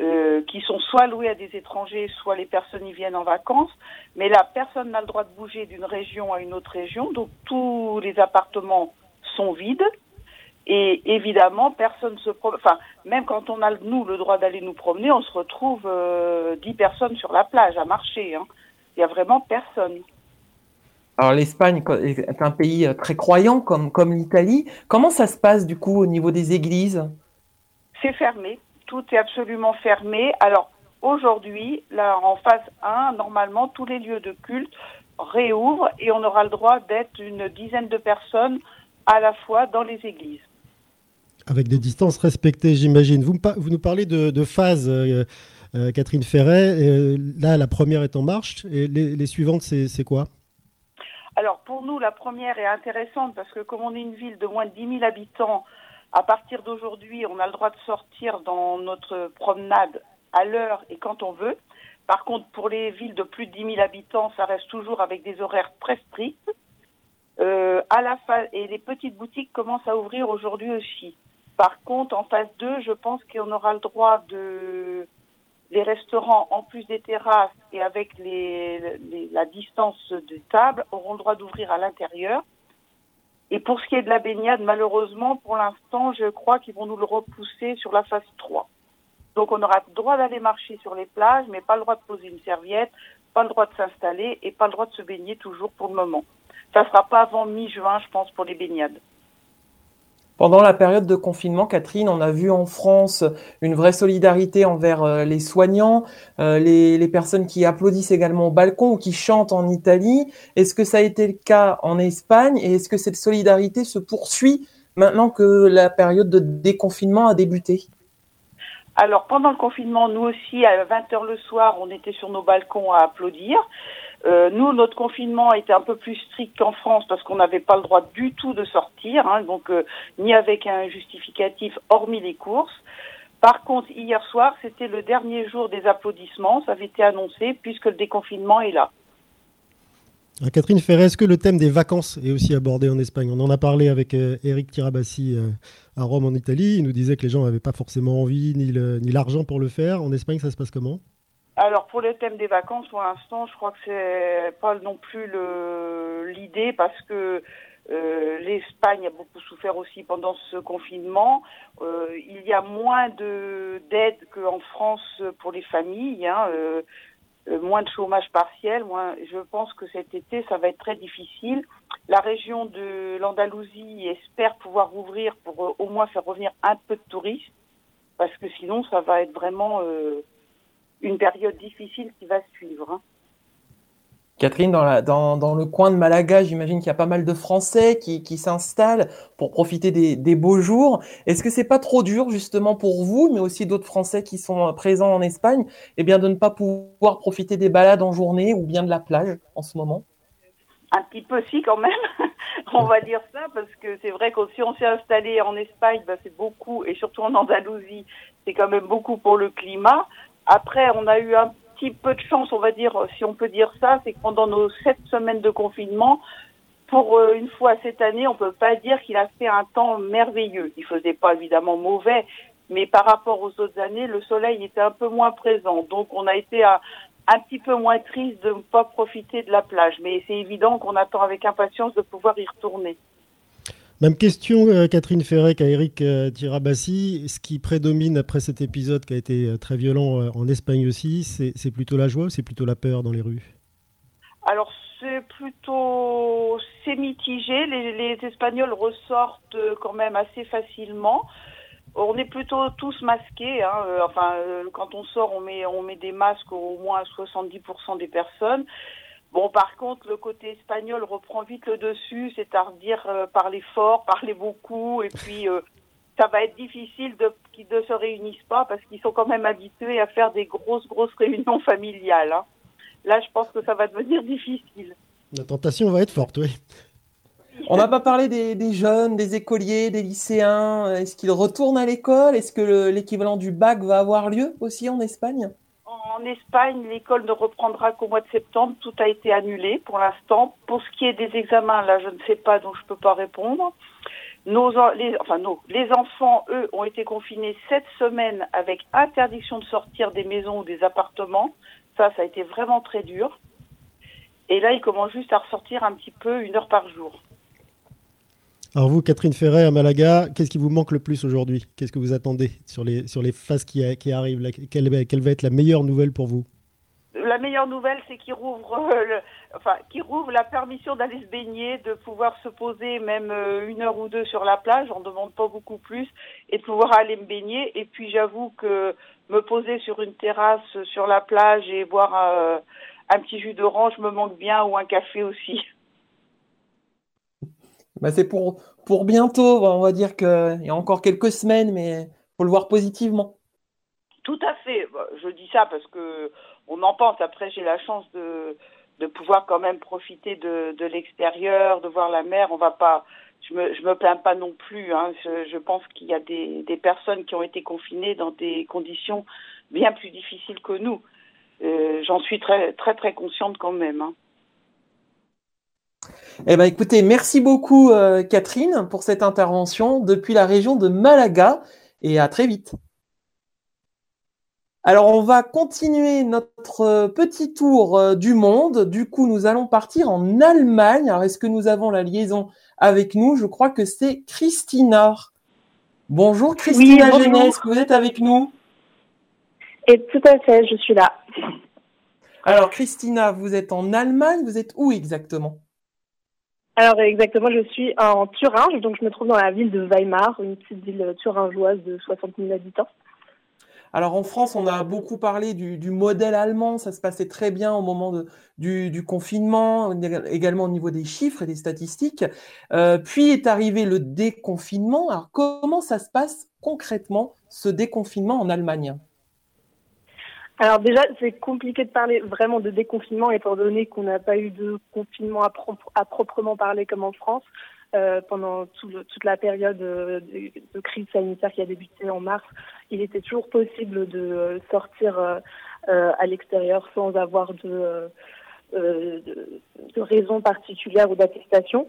euh, qui sont soit louées à des étrangers, soit les personnes y viennent en vacances. Mais là, personne n'a le droit de bouger d'une région à une autre région, donc tous les appartements sont vides. Et évidemment, personne se promène. Enfin, même quand on a, nous, le droit d'aller nous promener, on se retrouve euh, 10 personnes sur la plage à marcher. hein. Il y a vraiment personne. Alors l'Espagne est un pays euh, très croyant comme, comme l'Italie. Comment ça se passe du coup au niveau des églises? C'est fermé. Tout est absolument fermé. Alors, aujourd'hui, là, en phase 1, normalement, tous les lieux de culte réouvrent et on aura le droit d'être une dizaine de personnes à la fois dans les églises. Avec des distances respectées, j'imagine. Vous, nous parlez de, de phases, euh, euh, Catherine Ferret. Euh, là, la première est en marche. Et les, les suivantes, c'est c'est quoi? Alors, pour nous, la première est intéressante parce que comme on est une ville de moins de 10 000 habitants, à partir d'aujourd'hui, on a le droit de sortir dans notre promenade à l'heure et quand on veut. Par contre, pour les villes de plus de 10 000 habitants, ça reste toujours avec des horaires très stricts. Euh, à la fa- et les petites boutiques commencent à ouvrir aujourd'hui aussi. Par contre, en phase 2, je pense qu'on aura le droit de les restaurants, en plus des terrasses et avec les- la distance de table, auront le droit d'ouvrir à l'intérieur. Et pour ce qui est de la baignade, malheureusement, pour l'instant, je crois qu'ils vont nous le repousser sur la phase 3. Donc on aura le droit d'aller marcher sur les plages, mais pas le droit de poser une serviette, pas le droit de s'installer et pas le droit de se baigner toujours pour le moment. Ça sera pas avant mi-juin, je pense, pour les baignades. Pendant la période de confinement, Catherine, on a vu en France une vraie solidarité envers euh, les soignants, euh, les, les personnes qui applaudissent également au balcon ou qui chantent en Italie. Est-ce que ça a été le cas en Espagne et est-ce que cette solidarité se poursuit maintenant que la période de déconfinement a débuté? Alors, pendant le confinement, nous aussi, à 20h le soir, on était sur nos balcons à applaudir. Euh, nous, notre confinement était un peu plus strict qu'en France parce qu'on n'avait pas le droit du tout de sortir, hein, donc euh, ni avec un justificatif hormis les courses. Par contre, hier soir, c'était le dernier jour des applaudissements, ça avait été annoncé puisque le déconfinement est là. Ah, Catherine Ferret, est-ce que le thème des vacances est aussi abordé en Espagne? On en a parlé avec euh, Eric Tirabassi euh, à Rome en Italie. Il nous disait que les gens n'avaient pas forcément envie ni l'argent pour le faire. En Espagne, ça se passe comment? Alors pour le thème des vacances, pour l'instant, je crois que c'est pas non plus l'idée parce que euh, l'Espagne a beaucoup souffert aussi pendant ce confinement. Euh, il y a moins de d'aide qu'en France pour les familles, hein, euh, euh, moins de chômage partiel. Moins, je pense que cet été, ça va être très difficile. La région de l'Andalousie espère pouvoir rouvrir pour euh, au moins faire revenir un peu de touristes, parce que sinon, ça va être vraiment euh, une période difficile qui va suivre. hein. Catherine, dans, la, dans, dans le coin de Malaga, j'imagine qu'il y a pas mal de Français qui, qui s'installent pour profiter des, des beaux jours. Est-ce que c'est pas trop dur justement pour vous, mais aussi d'autres Français qui sont euh, présents en Espagne, eh bien de ne pas pouvoir profiter des balades en journée ou bien de la plage en ce moment? Un petit peu si quand même, [laughs] on va dire ça, parce que c'est vrai que si on s'est installé en Espagne, bah, c'est beaucoup, et surtout en Andalousie, c'est quand même beaucoup pour le climat. Après, on a eu un petit peu de chance, on va dire, si on peut dire ça, c'est que pendant nos sept semaines de confinement, pour euh, une fois cette année, on peut pas dire qu'il a fait un temps merveilleux. Il faisait pas évidemment mauvais, mais par rapport aux autres années, le soleil était un peu moins présent. Donc on a été un, un petit peu moins triste de ne pas profiter de la plage. Mais c'est évident qu'on attend avec impatience de pouvoir y retourner. Même question, euh, Catherine Ferrec à Eric euh, Tirabassi. Ce qui prédomine après cet épisode qui a été euh, très violent en Espagne aussi, c'est plutôt la joie ou c'est plutôt la peur dans les rues? Alors, c'est plutôt. C'est mitigé. Les, les, Espagnols ressortent quand même assez facilement. On est plutôt tous masqués. Hein. Enfin, quand on sort, on met, on met des masques au moins à 70% des personnes. Bon, par contre, le côté espagnol reprend vite le dessus, c'est-à-dire euh, parler fort, [laughs] parler beaucoup, et puis euh, ça va être difficile de qu'ils ne se réunissent pas parce qu'ils sont quand même habitués à faire des grosses, grosses [laughs] réunions familiales. Hein. Là, je pense que ça va devenir difficile. La tentation va être forte, oui. On n'a pas parlé des, des, jeunes, des écoliers, des lycéens. Est-ce qu'ils retournent à l'école? Est-ce que l'équivalent du bac va avoir lieu aussi en Espagne? En Espagne, l'école ne reprendra qu'au mois de septembre. Tout a été annulé pour l'instant. Pour ce qui est des examens, là, je ne sais pas, donc je ne peux pas répondre. Les enfants, eux, ont été confinés sept semaines avec interdiction de sortir des maisons ou des appartements. Ça, ça a été vraiment très dur. Et là, ils commencent juste à ressortir un petit peu une heure par jour. Alors vous, Catherine Ferret, à Malaga, qu'est-ce qui vous manque le plus aujourd'hui? Qu'est-ce que vous attendez sur les, sur les phases qui, qui arrivent? Quelle, quelle, va être la meilleure nouvelle pour vous? La meilleure nouvelle, c'est qu'il rouvre, euh, enfin, rouvre la permission d'aller se baigner, de pouvoir se poser même euh, une heure ou deux sur la plage, on ne demande pas beaucoup plus, et de pouvoir aller me baigner. Et puis j'avoue que me poser sur une terrasse sur la plage et boire euh, un petit jus d'orange me manque bien, ou un café aussi. [laughs] Bah, c'est pour, pour bientôt, on va dire qu'il y a encore quelques semaines, mais il faut le voir positivement. Tout à fait. Bah, je dis ça parce que on en pense. Après, j'ai la chance de, de pouvoir quand même profiter de, de l'extérieur, de voir la mer. On va pas. Je me, je me plains pas non plus. Hein. Je, pense qu'il y a des, des personnes qui ont été confinées dans des conditions bien plus difficiles que nous. Euh, J'en suis très, très, très consciente quand même. Hein. Eh ben, écoutez, merci beaucoup euh, Catherine pour cette intervention depuis la région de Malaga et à très vite. Alors, on va continuer notre euh, petit tour euh, du monde. Du coup, nous allons partir en Allemagne. Alors, est-ce que nous avons la liaison avec nous? Je crois que c'est Christina. Bonjour Christina oui, Genès, vous êtes avec nous? Et tout à fait, je suis là. Alors, Christina, vous êtes en Allemagne, vous êtes où exactement? Alors exactement, je suis en Thuringe, donc je me trouve dans la ville de Weimar, une petite ville thuringeoise de 60 000 habitants. Alors en France, on a beaucoup parlé du, modèle allemand, ça se passait très bien au moment du, confinement, également au niveau des chiffres et des statistiques. Euh, puis est arrivé le déconfinement. Alors comment ça se passe concrètement, ce déconfinement en Allemagne? Alors déjà, c'est compliqué de parler vraiment de déconfinement étant donné qu'on n'a pas eu de confinement à, proprement parler comme en France euh, pendant tout toute la période de, de, crise sanitaire qui a débuté en mars. Il était toujours possible de sortir euh, euh à l'extérieur sans avoir de, euh, de, de raison particulière ou d'attestation.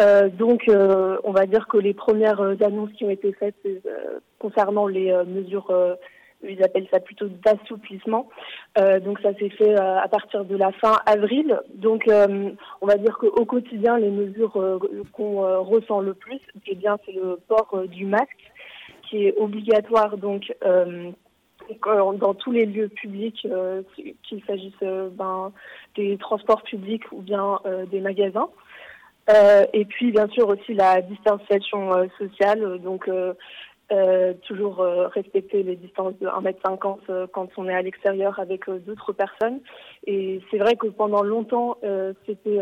Euh, donc, on va dire que les premières annonces qui ont été faites concernant les mesures ils appellent ça plutôt d'assouplissement. Euh, donc ça s'est fait euh, à partir de la fin avril. Donc euh, on va dire qu'au quotidien, les mesures qu'on ressent le plus, eh bien c'est le port du masque qui est obligatoire donc dans tous les lieux publics, qu'il s'agisse ben, des transports publics ou bien des magasins. et puis bien sûr aussi la distanciation sociale, donc toujours euh, respecter les distances de 1m50 euh, quand on est à l'extérieur avec euh, d'autres personnes. Et c'est vrai que pendant longtemps, c'était,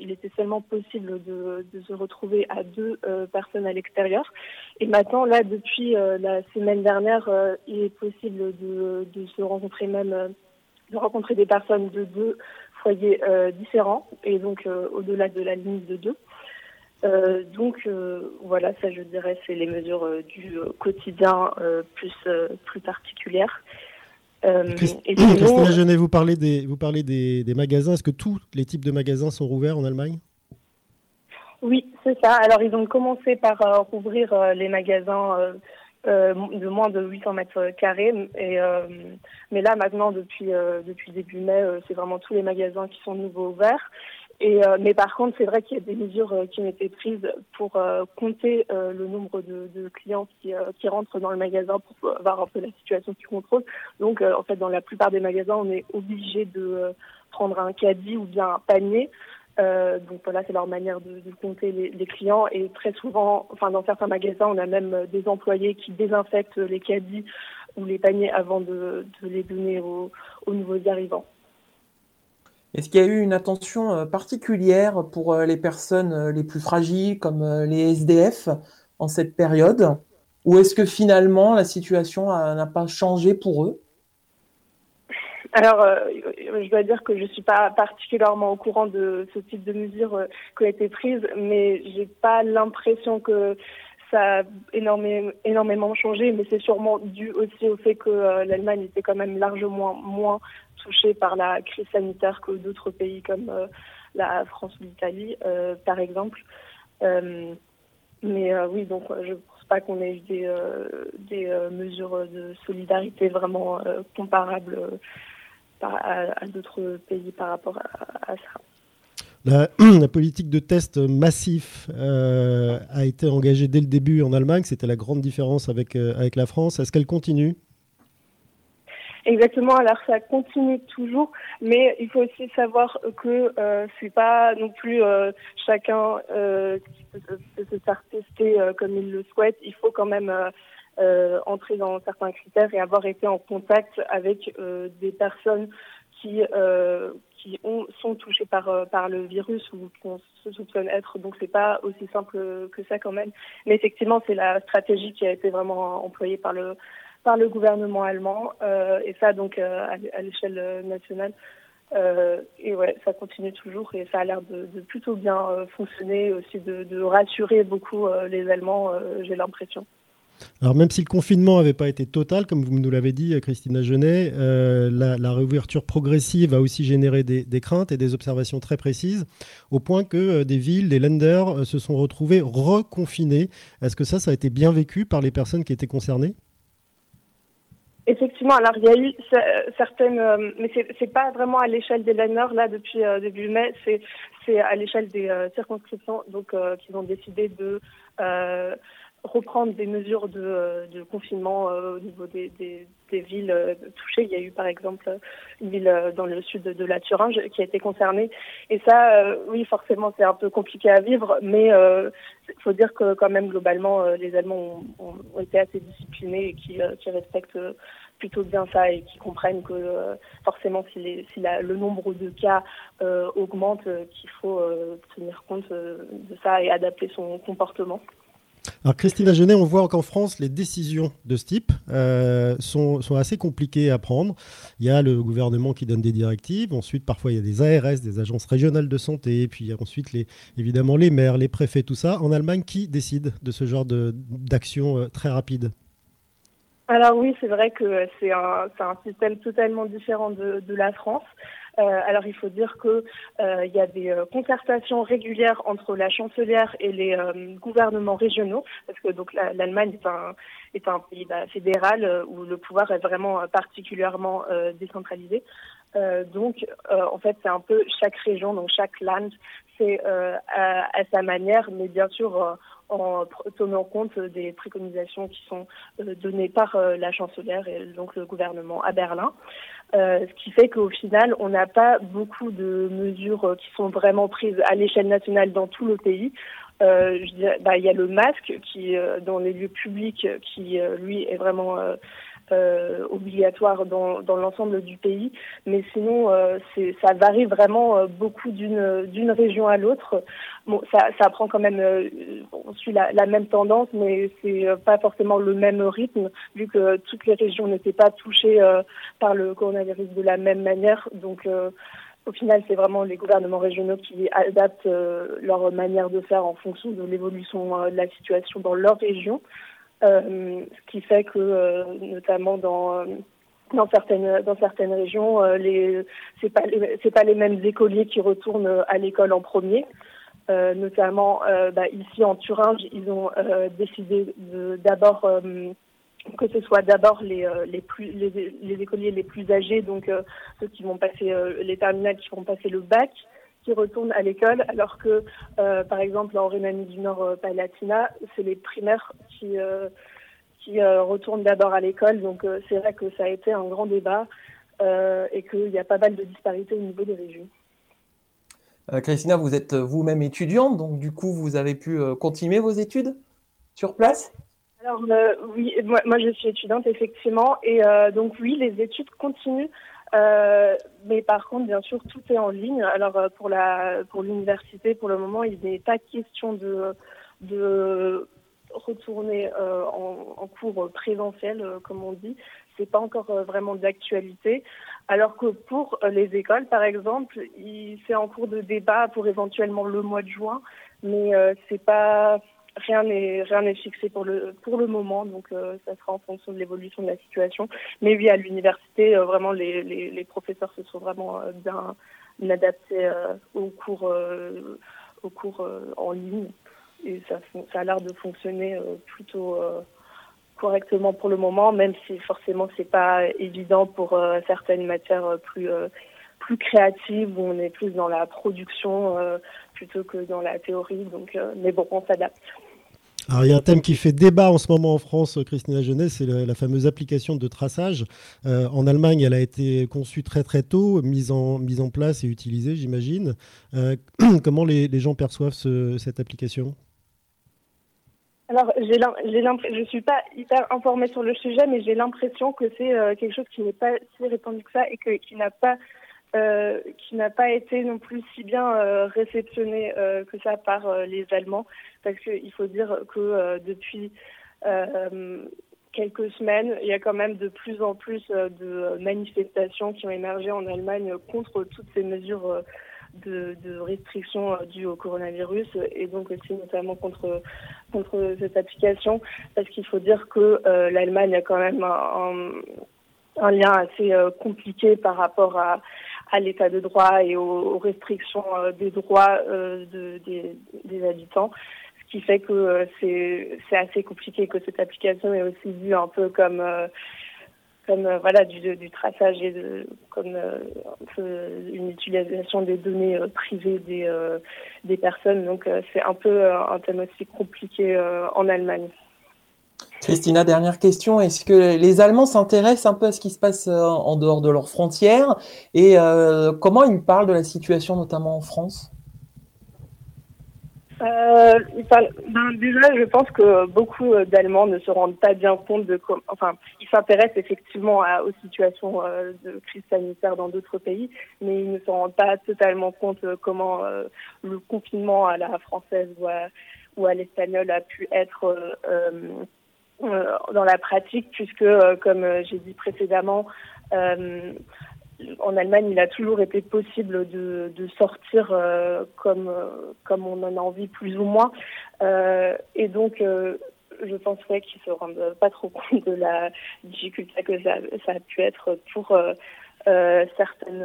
il était seulement possible de, de, se retrouver à deux personnes à l'extérieur. Et maintenant, là, depuis la semaine dernière, il est possible de, de se rencontrer même, de rencontrer des personnes de deux foyers différents et donc au-delà de la limite de deux. Donc voilà, ça je dirais c'est les mesures du quotidien plus plus particulières. Christina Genet, vous parlez des vous parlez des, des magasins. Est-ce que tous les types de magasins sont rouverts en Allemagne? Oui, c'est ça. Alors ils ont commencé par rouvrir les magasins euh, de moins de 800 mètres carrés. Et, euh, mais là, maintenant, depuis, euh, depuis début mai, c'est vraiment tous les magasins qui sont nouveaux ouverts. Et, mais par contre, c'est vrai qu'il y a des mesures qui ont été prises pour compter le nombre de, de clients qui, qui, rentrent dans le magasin pour avoir un peu la situation qui contrôle. Donc, en fait, dans la plupart des magasins, on est obligé de prendre un caddie ou bien un panier euh, donc voilà, c'est leur manière de, de compter les, les, clients. Et très souvent, enfin dans certains magasins, on a même des employés qui désinfectent les caddies ou les paniers avant de, de les donner aux, aux, nouveaux arrivants. Est-ce qu'il y a eu une attention euh, particulière pour euh, les personnes les plus fragiles, comme les SDF, en cette période? Ou est-ce que finalement la situation n'a pas changé pour eux? Alors, euh, je dois dire que je suis pas particulièrement au courant de ce type de mesures euh, qui ont été prises, mais j'ai pas l'impression que ça a énormément, changé, mais c'est sûrement dû aussi au fait que euh, l'Allemagne était quand même largement moins touchée par la crise sanitaire que d'autres pays comme la France ou l'Italie, par exemple. mais oui, donc je pense pas qu'on ait eu des, mesures de solidarité vraiment comparables à, d'autres pays par rapport à, ça. [clears throat] La, politique de test massif euh, a été engagée dès le début en Allemagne. C'était la grande différence avec, euh, avec la France. Est-ce qu'elle continue Exactement. Alors ça continue toujours, mais il faut aussi savoir que euh, c'est pas non plus euh, chacun qui peut se faire tester comme il le souhaite. Il faut quand même euh, entrer dans certains critères et avoir été en contact avec euh, des personnes qui euh, qui ont, sont touchées par euh, par le virus ou qu'on se soupçonne être. Donc c'est pas aussi simple que ça quand même. Mais effectivement, c'est la stratégie qui a été vraiment employée par le par le gouvernement allemand euh, et ça donc à, à l'échelle nationale. Euh, et ouais, ça continue toujours et ça a l'air de, plutôt bien fonctionner, aussi de, rassurer beaucoup les Allemands, j'ai l'impression. Alors même si le confinement n'avait pas été total, comme vous nous l'avez dit, Christina Genet, euh, la, réouverture progressive a aussi généré des, craintes et des observations très précises, au point que euh, des villes, des lenders euh, se sont retrouvés reconfinés. Est-ce que ça, ça a été bien vécu par les personnes qui étaient concernées? Effectivement, alors il y a eu certaines, mais c'est pas vraiment à l'échelle des lenders là depuis début mai, c'est à l'échelle des circonscriptions donc qui ont décidé de reprendre des mesures de, de confinement euh, au niveau des, des, des, villes euh, touchées. Il y a eu par exemple une ville euh, dans le sud de la Thuringe qui a été concernée. Et ça, oui, forcément, c'est un peu compliqué à vivre, mais il faut dire que quand même, globalement, les Allemands ont, ont, été assez disciplinés et qui, qui respectent plutôt bien ça et qui comprennent que forcément si, les, si la, le nombre de cas augmente, qu'il faut tenir compte de ça et adapter son comportement. Alors Christina Genet, on voit qu'en France, les décisions de ce type euh, sont, sont, assez compliquées à prendre. Il y a le gouvernement qui donne des directives, ensuite parfois il y a des ARS, des agences régionales de santé, puis ensuite les, évidemment les maires, les préfets, tout ça. En Allemagne, qui décide de ce genre d'action euh, très rapide? Alors oui, c'est vrai que c'est un, un, système totalement différent de, de la France. Euh, alors il faut dire que euh, il y a des euh, concertations régulières entre la chancelière et les gouvernements régionaux, parce que donc l'Allemagne est un est un pays bah, fédéral où le pouvoir est vraiment particulièrement décentralisé. donc en fait c'est un peu chaque région, donc chaque land, c'est à, à, sa manière, mais bien sûr en tenant compte des préconisations qui sont données par la chancelière et donc le gouvernement à Berlin. Euh, ce qui fait qu'au final, on n'a pas beaucoup de mesures euh, qui sont vraiment prises à l'échelle nationale dans tout le pays. Euh, bah, il y a le masque qui, euh, dans les lieux publics, qui lui est vraiment euh, obligatoire dans, dans l'ensemble du pays. Mais sinon, euh, ça varie vraiment euh, beaucoup d'une région à l'autre. Bon, ça, ça prend quand même, euh, on suit la, la même tendance, mais c'est pas forcément le même rythme, vu que toutes les régions n'étaient pas touchées par le coronavirus de la même manière. Donc au final, c'est vraiment les gouvernements régionaux qui adaptent leur manière de faire en fonction de l'évolution de la situation dans leur région. Ce qui fait que, notamment dans dans certaines dans certaines régions, euh, les c'est pas c'est pas les mêmes écoliers qui retournent à l'école en premier. Euh, notamment euh, bah, ici en Thuringe, ils ont décidé d'abord que ce soit d'abord les les plus les, les, écoliers les plus âgés, donc ceux qui vont passer les terminales qui vont passer le bac, qui retournent à l'école, alors que par exemple en Rhénanie du Nord Palatina, c'est les primaires qui qui euh, retournent d'abord à l'école. Donc euh, c'est vrai que ça a été un grand débat euh, et qu'il y a pas mal de disparités au niveau des régions. Christina, vous êtes vous-même étudiante, donc du coup, vous avez pu continuer vos études sur place? Alors oui, moi, je suis étudiante effectivement, et donc oui, les études continuent. Mais par contre, bien sûr, tout est en ligne. Alors pour la pour l'université, pour le moment, il n'est pas question de de retourner euh, en, cours présentiel, euh, comme on dit, c'est pas encore euh, vraiment d'actualité. Alors que pour les écoles, par exemple, c'est en cours de débat pour éventuellement le mois de juin, mais c'est pas rien n'est rien n'est fixé pour le pour le moment, donc ça sera en fonction de l'évolution de la situation. Mais oui, à l'université, vraiment les, les, professeurs se sont vraiment bien adaptés aux cours aux cours en ligne et ça, ça a l'air de fonctionner euh, plutôt euh, correctement pour le moment, même si forcément c'est pas évident pour euh, certaines matières plus plus créatives où on est plus dans la production plutôt que dans la théorie. Donc, mais bon, on s'adapte. Il y a un thème qui fait débat en ce moment en France, Christina Genet, c'est la, fameuse application de traçage. en Allemagne, elle a été conçue très très tôt, mise en, mise en place et utilisée, j'imagine. [clears throat] comment les, les, gens perçoivent cette application? Alors, je ne suis pas hyper informée sur le sujet, mais j'ai l'impression que c'est euh, quelque chose qui n'est pas si répandu que ça et que, qui n'a pas euh, qui n'a pas été non plus si bien euh, réceptionné euh, que ça par les Allemands, parce qu'il faut dire que depuis quelques semaines, il y a quand même de plus en plus de manifestations qui ont émergé en Allemagne contre toutes ces mesures de, de, restrictions euh, dues au coronavirus et donc aussi notamment contre contre cette application. Parce qu'il faut dire que euh, l'Allemagne a quand même un, lien assez euh, compliqué par rapport à, à l'état de droit et aux, restrictions des droits de, des, habitants ce qui fait que c'est c'est assez compliqué que cette application est aussi vue un peu comme comme euh, voilà du, du, traçage et de, comme euh, une utilisation des données euh, privées des, des personnes. Donc c'est un peu un thème aussi compliqué en Allemagne. Christina, dernière question. Est-ce que les Allemands s'intéressent un peu à ce qui se passe en dehors de leurs frontières? Et comment ils parlent de la situation notamment en France? Euh, ben, déjà, je pense que beaucoup euh, d'Allemands ne se rendent pas bien compte de comment. Enfin, ils s'intéressent effectivement aux situations euh, de crise sanitaire dans d'autres pays, mais ils ne se rendent pas totalement compte euh, comment le confinement à la française ou à, ou à l'espagnol a pu être dans la pratique, puisque, comme j'ai dit précédemment, en Allemagne, il a toujours été possible de, sortir euh, comme, comme on en a envie, plus ou moins. Euh, et donc, euh, je pense ouais, qu'ils se rendent pas trop compte de la difficulté que ça, ça a pu être pour, euh, certaines,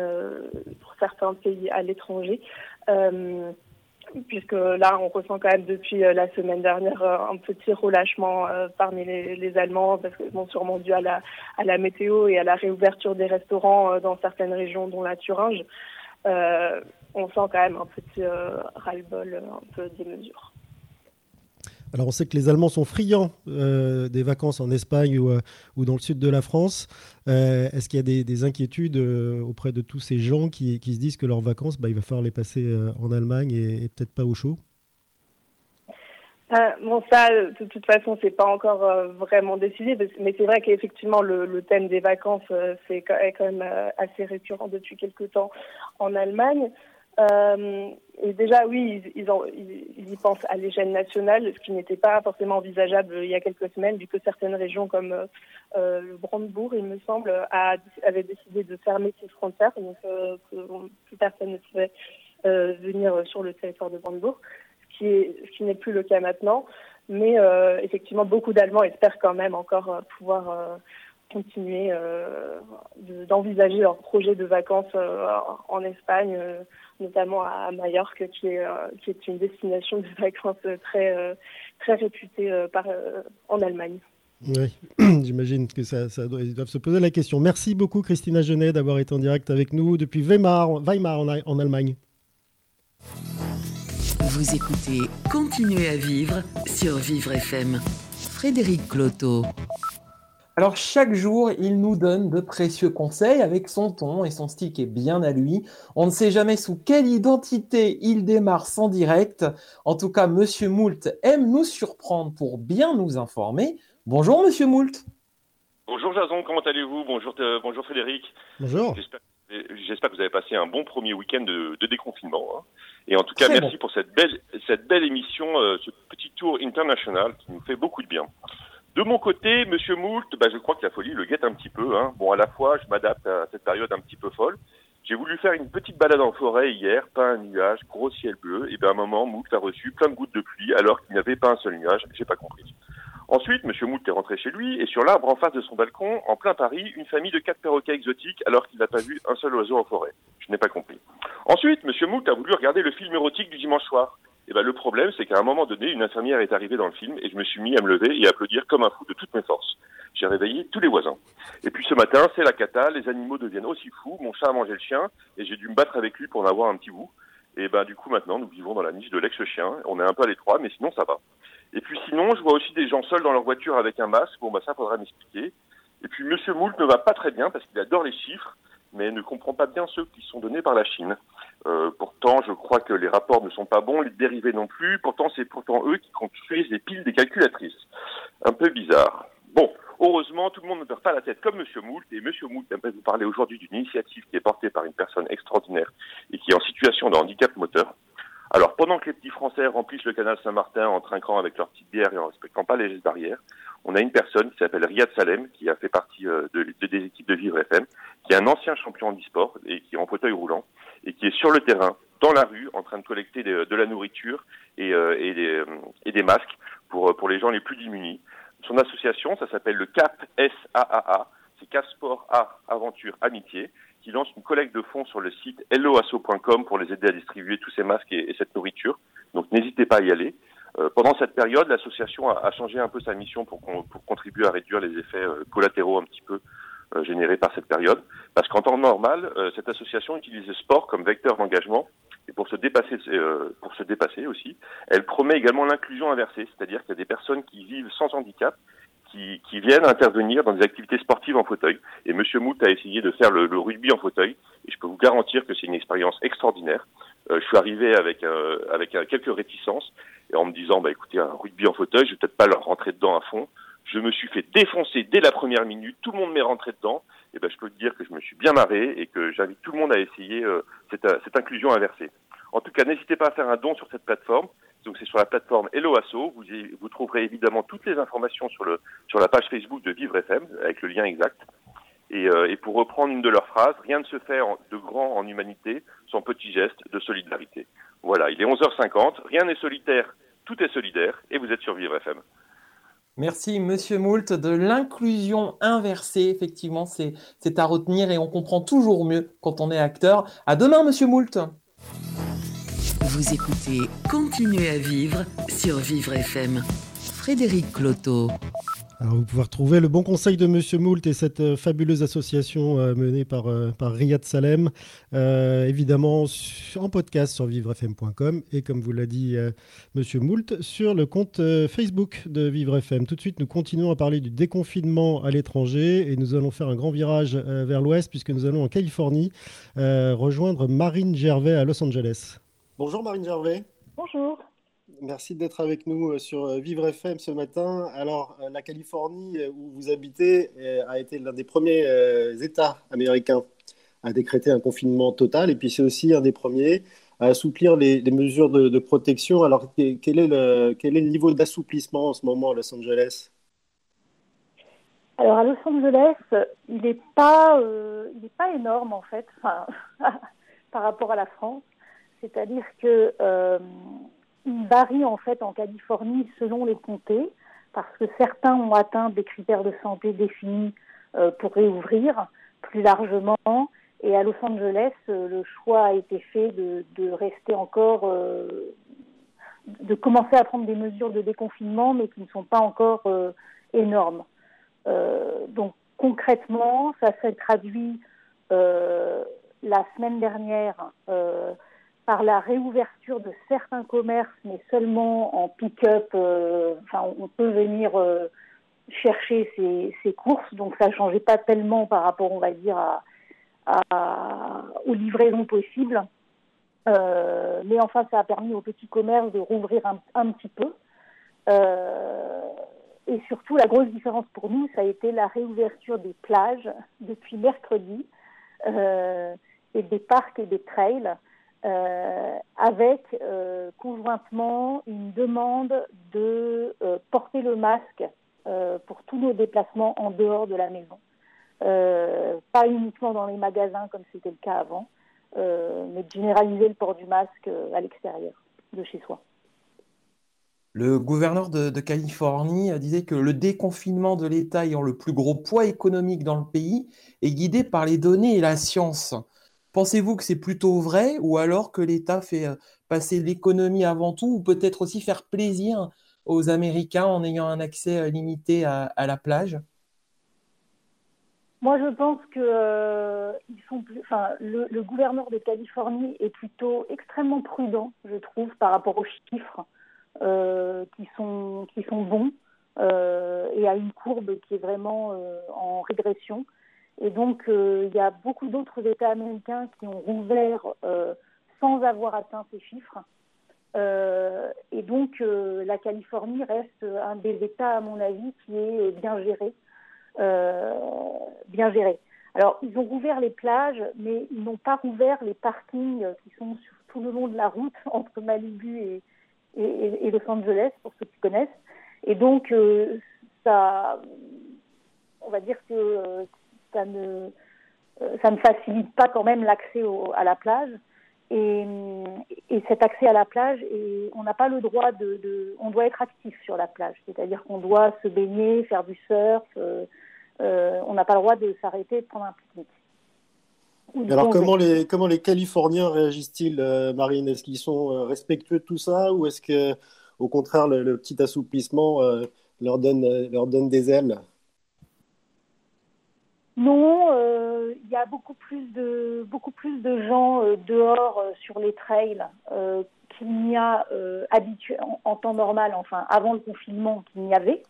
pour certains pays à l'étranger puisque là, on ressent quand même depuis euh, la semaine dernière euh, un petit relâchement euh, parmi les, Allemands, parce que bon, sûrement dû à la, météo et à la réouverture des restaurants dans certaines régions, dont la Thuringe. on sent quand même un petit ras-le-bol un peu des mesures. Alors on sait que les Allemands sont friands euh, des vacances en Espagne ou, euh, ou, dans le sud de la France. Euh, est-ce qu'il y a des, inquiétudes auprès de tous ces gens qui, se disent que leurs vacances, bah, il va falloir les passer en Allemagne et, peut-être pas au chaud? Bon, ça, de toute façon, c'est pas encore vraiment décidé, mais c'est vrai qu'effectivement, le, le, thème des vacances, c'est quand même assez récurrent depuis quelques temps en Allemagne. Euh, et déjà, oui, ils, y pensent à l'échelle nationale, ce qui n'était pas forcément envisageable il y a quelques semaines, vu que certaines régions comme le Brandebourg, il me semble, a, avaient décidé de fermer ses frontières, donc que plus personne ne pouvait venir sur le territoire de Brandebourg, ce qui n'est plus le cas maintenant. Mais effectivement, beaucoup d'Allemands espèrent quand même encore pouvoir continuer euh, d'envisager leur projet de vacances euh, en Espagne, euh, notamment à Majorque, qui est, qui est une destination de vacances très, très réputée par, en Allemagne. Oui, [clears throat] j'imagine que ça, ça doit, ils doivent se poser la question. Merci beaucoup Christina Genet d'avoir été en direct avec nous depuis Weimar, Weimar en, en Allemagne. Vous écoutez Continuez à vivre sur Vivre FM. Frédéric Cloteau. Alors chaque jour, il nous donne de précieux conseils avec son ton et son style qui est bien à lui. On ne sait jamais sous quelle identité il démarre sans direct. En tout cas, Monsieur Moult aime nous surprendre pour bien nous informer. Bonjour Monsieur Moult. Bonjour Jason, comment allez-vous? Bonjour, euh, bonjour Frédéric. Bonjour. J'espère que vous avez passé un bon premier week-end de, déconfinement. Hein. Et en tout cas, merci pour cette belle, cette belle émission, euh, ce petit tour international qui nous fait beaucoup de bien. De mon côté, Monsieur Moult, bah, je crois que la folie le guette un petit peu. Hein. Bon, à la fois, je m'adapte à cette période un petit peu folle. J'ai voulu faire une petite balade en forêt hier, pas un nuage, gros ciel bleu. Et bien, à un moment, Moult a reçu plein de gouttes de pluie alors qu'il n'y avait pas un seul nuage. J'ai pas compris. Ensuite, Monsieur Moult est rentré chez lui et sur l'arbre en face de son balcon, en plein Paris, une famille de quatre perroquets exotiques alors qu'il n'a pas vu un seul oiseau en forêt. Je n'ai pas compris. Ensuite, Monsieur Moult a voulu regarder le film érotique du dimanche soir. Et ben, le problème, c'est qu'à un moment donné, une infirmière est arrivée dans le film et je me suis mis à me lever et à applaudir comme un fou de toutes mes forces. J'ai réveillé tous les voisins. Et puis ce matin, c'est la cata, les animaux deviennent aussi fous, mon chat a mangé le chien et j'ai dû me battre avec lui pour en avoir un petit bout. Et ben du coup maintenant, nous vivons dans la niche de l'ex-chien. On est un peu à l'étroit, mais sinon ça va. Et puis sinon, je vois aussi des gens seuls dans leur voiture avec un masque. Bon bah ça faudra m'expliquer. Et puis Monsieur Moult ne va pas très bien parce qu'il adore les chiffres mais ne comprend pas bien ceux qui sont donnés par la Chine. Euh, pourtant, je crois que les rapports ne sont pas bons, les dérivés non plus. Pourtant, c'est pourtant eux qui construisent les piles des calculatrices. Un peu bizarre. Bon, heureusement, tout le monde ne perd pas la tête comme M. Moult. Et M. Moult aimerait vous parler aujourd'hui d'une initiative qui est portée par une personne extraordinaire et qui est en situation de handicap moteur. Alors, pendant que les petits Français remplissent le canal Saint-Martin en trinquant avec leur petite bière et en respectant pas les gestes barrières, on a une personne qui s'appelle Riyad Salem, qui a fait partie euh, de, des équipes de Vivre FM, qui est un ancien champion e-sport et qui est en fauteuil roulant et qui est sur le terrain, dans la rue, en train de collecter de, la nourriture et, euh, et, des, euh, et, des, masques pour, pour les gens les plus démunis. Son association, ça s'appelle le CAP SAAA, c'est CAP Sport Art Aventure Amitié, qui lance une collecte de fonds sur le site helloasso.com pour les aider à distribuer tous ces masques et, et cette nourriture. Donc n'hésitez pas à y aller. Euh, pendant cette période, l'association a, changé un peu sa mission pour, contribuer à réduire les effets euh, collatéraux un petit peu euh, générés par cette période. Parce qu'en temps normal, cette association utilise le sport comme vecteur d'engagement et pour se dépasser aussi, elle promet également l'inclusion inversée, c'est-à-dire qu'il y a des personnes qui vivent sans handicap qui, qui, viennent intervenir dans des activités sportives en fauteuil. Et Monsieur Moult a essayé de faire le, le, rugby en fauteuil, et je peux vous garantir que c'est une expérience extraordinaire. Euh, je suis arrivé avec, euh, avec quelques réticences, et en me disant, bah écoutez, un rugby en fauteuil, je vais peut-être pas leur rentrer dedans à fond. Je me suis fait défoncer dès la première minute, tout le monde m'est rentré dedans, et ben je peux te dire que je me suis bien marré et que j'invite tout le monde à essayer euh, cette, cette inclusion inversée. En tout cas, n'hésitez pas à faire un don sur cette plateforme. Donc c'est sur la plateforme Hello Asso. Vous, vous trouverez évidemment toutes les informations sur, le, sur la page Facebook de Vivre FM avec le lien exact. Et, euh, et pour reprendre une de leurs phrases, rien ne se fait de grand en humanité sans petits gestes de solidarité. Voilà, il est 11h50, rien n'est solitaire, tout est solidaire, et vous êtes sur Vivre FM. Merci, Monsieur Moult, de l'inclusion inversée. Effectivement, c'est à retenir et on comprend toujours mieux quand on est acteur. À demain, Monsieur Moult. Vous écoutez Continuez à vivre sur Vivre FM. Frédéric Cloteau. Alors vous pouvez retrouver le bon conseil de Monsieur Moult et cette euh, fabuleuse association euh, menée par, euh, par Riyad Salem, évidemment en podcast sur vivrefm.com et comme vous l'a dit Monsieur Moult, sur le compte Facebook de Vivre FM. Tout de suite, nous continuons à parler du déconfinement à l'étranger et nous allons faire un grand virage vers l'ouest puisque nous allons en Californie rejoindre Marine Gervais à Los Angeles. Bonjour Marine Gervais. Bonjour. Merci d'être avec nous euh, sur euh, Vivre FM ce matin. Alors, euh, la Californie où vous habitez a été l'un des premiers États américains à décréter un confinement total. Et puis, c'est aussi un des premiers assouplir les, mesures de, protection. Alors, quel est le, quel est le niveau d'assouplissement en ce moment à Los Angeles? Alors à Los Angeles, il n'est pas, pas énorme en fait, [laughs] par rapport à la France. C'est-à-dire que il varie en fait en Californie selon les comtés, parce que certains ont atteint des critères de santé définis euh, pour réouvrir plus largement. Et à Los Angeles, euh, le choix a été fait de, de rester encore, euh, de commencer à prendre des mesures de déconfinement, mais qui ne sont pas encore énormes. donc concrètement, ça s'est traduit la semaine dernière par la réouverture de certains commerces, mais seulement en pick-up. Euh, on peut venir euh, chercher ses, courses, donc ça ne changeait pas tellement par rapport, on va dire, aux livraisons possibles. Euh, mais enfin, ça a permis aux petits commerces de rouvrir un, petit peu. et surtout, la grosse différence pour nous, ça a été la réouverture des plages depuis mercredi et des parcs et des trails. Euh, avec euh, conjointement une demande de euh, porter le masque pour tous nos déplacements en dehors de la maison. pas uniquement dans les magasins comme c'était le cas avant, mais de généraliser le port du masque à l'extérieur de chez soi. Le gouverneur de, de, Californie disait que le déconfinement de l'État ayant le plus gros poids économique dans le pays est guidé par les données et la science. Pensez-vous que c'est plutôt vrai ou alors que l'État fait euh, passer l'économie avant tout ou peut-être aussi faire plaisir aux Américains en ayant un accès euh, limité à, la plage? Moi, je pense que euh, le, gouverneur de Californie est plutôt extrêmement prudent, je trouve, par rapport aux chiffres qui sont bons et à une courbe qui est vraiment en régression. Et donc, euh, il y a beaucoup d'autres États américains qui ont rouvert euh, sans avoir atteint ces chiffres. Euh, et donc, la Californie reste un des États, à mon avis, qui est bien géré. bien géré. Alors, ils ont rouvert les plages, mais ils n'ont pas rouvert les parkings qui sont tout le long de la route [laughs] entre Malibu et, et, et Los Angeles, pour ceux qui connaissent. Et donc, ça, on va dire que ça ne, euh, ça ne facilite pas quand même l'accès à la plage. Et, et, cet accès à la plage, et on n'a pas le droit de, On doit être actif sur la plage, c'est-à-dire qu'on doit se baigner, faire du surf. Euh, euh, on n'a pas le droit de s'arrêter et de prendre un pique-nique. Alors, comment les, comment les Californiens réagissent-ils, Marine? Est-ce qu'ils sont respectueux de tout ça ou est-ce que, au contraire, le, le petit assouplissement leur, donne, leur donne des ailes? Non, euh, il y a beaucoup plus de beaucoup plus de gens euh, dehors euh, sur les trails qu'il n'y a habitué en, temps normal, enfin avant le confinement qu'il n'y avait.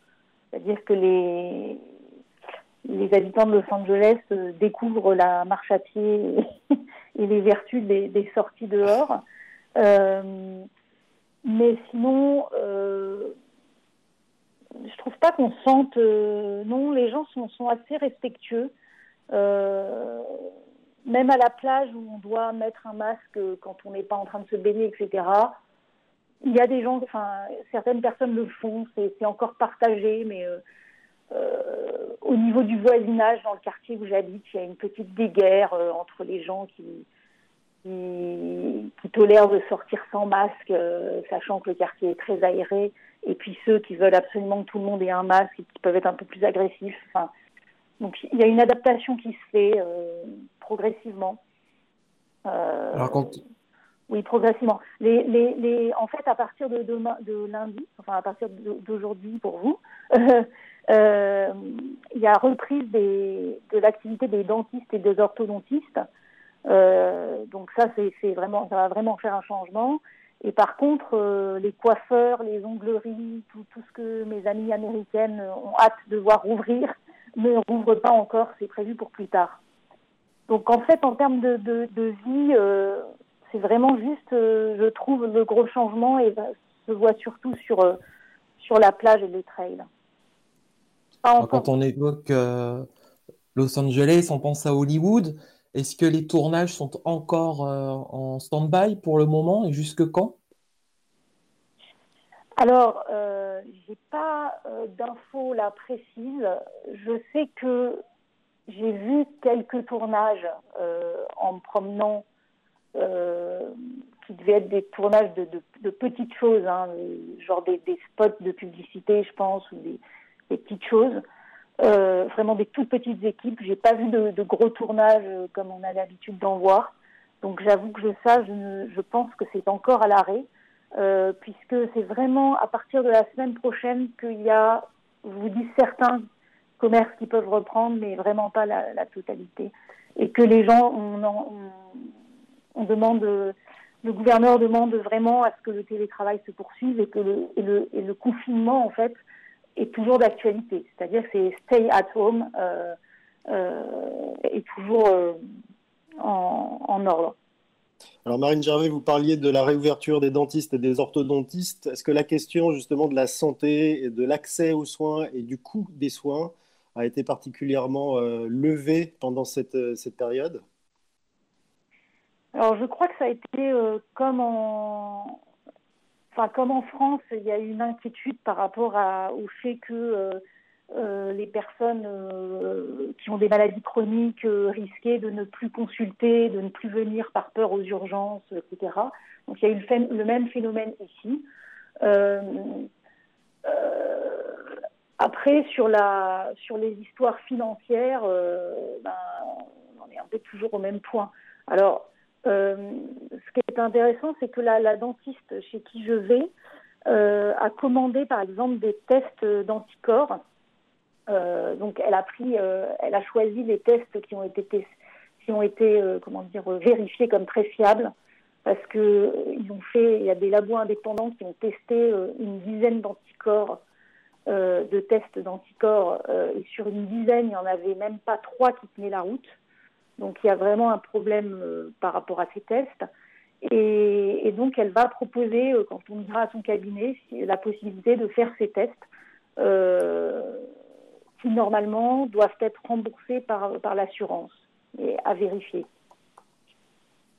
C'est-à-dire que les les habitants de Los Angeles découvrent la marche à pied [laughs] et, les vertus des, sorties dehors. mais sinon, je trouve pas qu'on sente. non, les gens sont, assez respectueux. Euh, même à la plage où on doit mettre un masque quand on n'est pas en train de se baigner, etc. Il y a des gens, enfin, certaines personnes le font, c'est encore partagé, mais euh, euh, au niveau du voisinage, dans le quartier où j'habite, il y a une petite guéguerre entre les gens qui, tolèrent de sortir sans masque, sachant que le quartier est très aéré, et puis ceux qui veulent absolument que tout le monde ait un masque et qui peuvent être un peu plus agressifs. Enfin, donc il y a une adaptation qui se fait euh, progressivement. Euh, Alors quand... Oui, progressivement. Les, les, les, en fait, à partir de, demain, de lundi, enfin à partir d'aujourd'hui pour vous, [laughs] euh, il y a reprise des, de l'activité des dentistes et des orthodontistes. donc ça, c'est vraiment, ça va vraiment faire un changement. Et par contre, les coiffeurs, les ongleries, tout, tout, ce que mes amies américaines ont hâte de voir ouvrir, [laughs] ne rouvre pas encore, c'est prévu pour plus tard. Donc en fait, en termes de, de, vie, euh, c'est vraiment juste, euh, je trouve, le gros changement et se voit surtout sur, euh, sur la plage et les trails. Quand on évoque Los Angeles, on pense à Hollywood. Est-ce que les tournages sont encore en stand-by pour le moment et jusque quand? Alors, euh, je n'ai pas euh, d'infos là précises. Je sais que j'ai vu quelques tournages euh, en me promenant, qui devaient être des tournages de, petites choses, hein, genre des, spots de publicité, je pense, ou des, petites choses. Vraiment des toutes petites équipes. J'ai pas vu de, gros tournages comme on a l'habitude d'en voir. Donc j'avoue que je, ça, je pense que c'est encore à l'arrêt. Euh, puisque c'est vraiment à partir de la semaine prochaine qu'il y a, je vous dis, certains commerces qui peuvent reprendre, mais vraiment pas la, totalité. Et que les gens, on, demande, le gouverneur demande vraiment à ce que le télétravail se poursuive et que le, et le, confinement, en fait, est toujours d'actualité. C'est-à-dire c'est stay at home euh, euh, est toujours en, en ordre. Alors Marine Gervais, vous parliez de la réouverture des dentistes et des orthodontistes. Est-ce que la question justement de la santé et de l'accès aux soins et du coût des soins a été particulièrement euh, levée pendant cette, euh, cette, période? Alors je crois que ça a été euh, comme en... Comme en France, il y a une inquiétude par rapport au fait que euh, les personnes euh, qui ont des maladies chroniques euh, risquaient de ne plus consulter, de ne plus venir par peur aux urgences, etc. Donc il y a eu le, même phénomène ici. après, sur, les histoires financières, ben, on est un peu toujours au même point. Alors, ce qui est intéressant, c'est que la, dentiste chez qui je vais a commandé, par exemple, des tests d'anticorps euh, donc elle a pris, euh, elle a choisi les tests qui ont été qui ont été euh, comment dire vérifiés comme très fiables parce que ils ont fait, il y a des labos indépendants qui ont testé une dizaine d'anticorps, de tests d'anticorps, et sur une dizaine, il n'y en avait même pas trois qui tenaient la route. Donc il y a vraiment un problème par rapport à ces tests. Et, donc elle va proposer, quand on ira à son cabinet, la possibilité de faire ces tests qui normalement doivent être remboursés par, par l'assurance et à vérifier.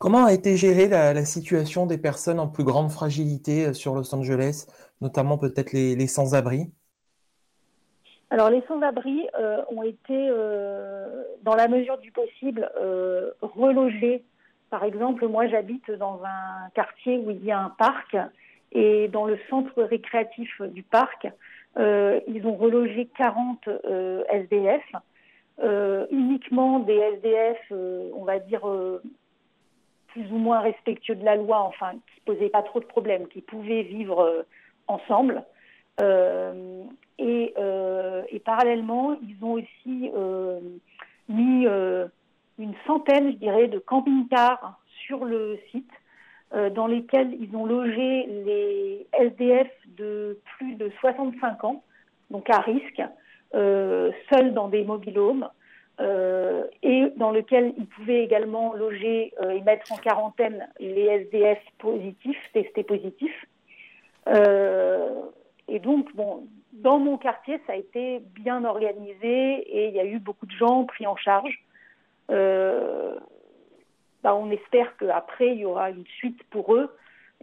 Comment a été gérée la, situation des personnes en plus grande fragilité euh, sur Los Angeles, notamment peut-être les, sans-abri? Alors les sans-abri euh, ont été, euh, dans la mesure du possible, relogés. Par exemple, moi j'habite dans un quartier où il y a un parc et dans le centre récréatif du parc, euh, ils ont relogé 40 euh, SDF, euh, uniquement des SDF, on va dire, plus ou moins respectueux de la loi, enfin, qui posaient pas trop de problèmes, qui pouvaient vivre ensemble. Et, et, parallèlement, ils ont aussi mis une centaine, je dirais, de camping-cars sur le site euh, dans lesquels ils ont logé les SDF de plus de 65 ans, donc à risque, euh, seuls dans des mobilhomes, euh, et dans lequel ils pouvaient également loger euh, et mettre en quarantaine les SDF positifs, testés positifs. et donc, bon, dans mon quartier, ça a été bien organisé et il y a eu beaucoup de gens pris en charge. Euh, bah, on espère qu'après, il y aura une suite pour eux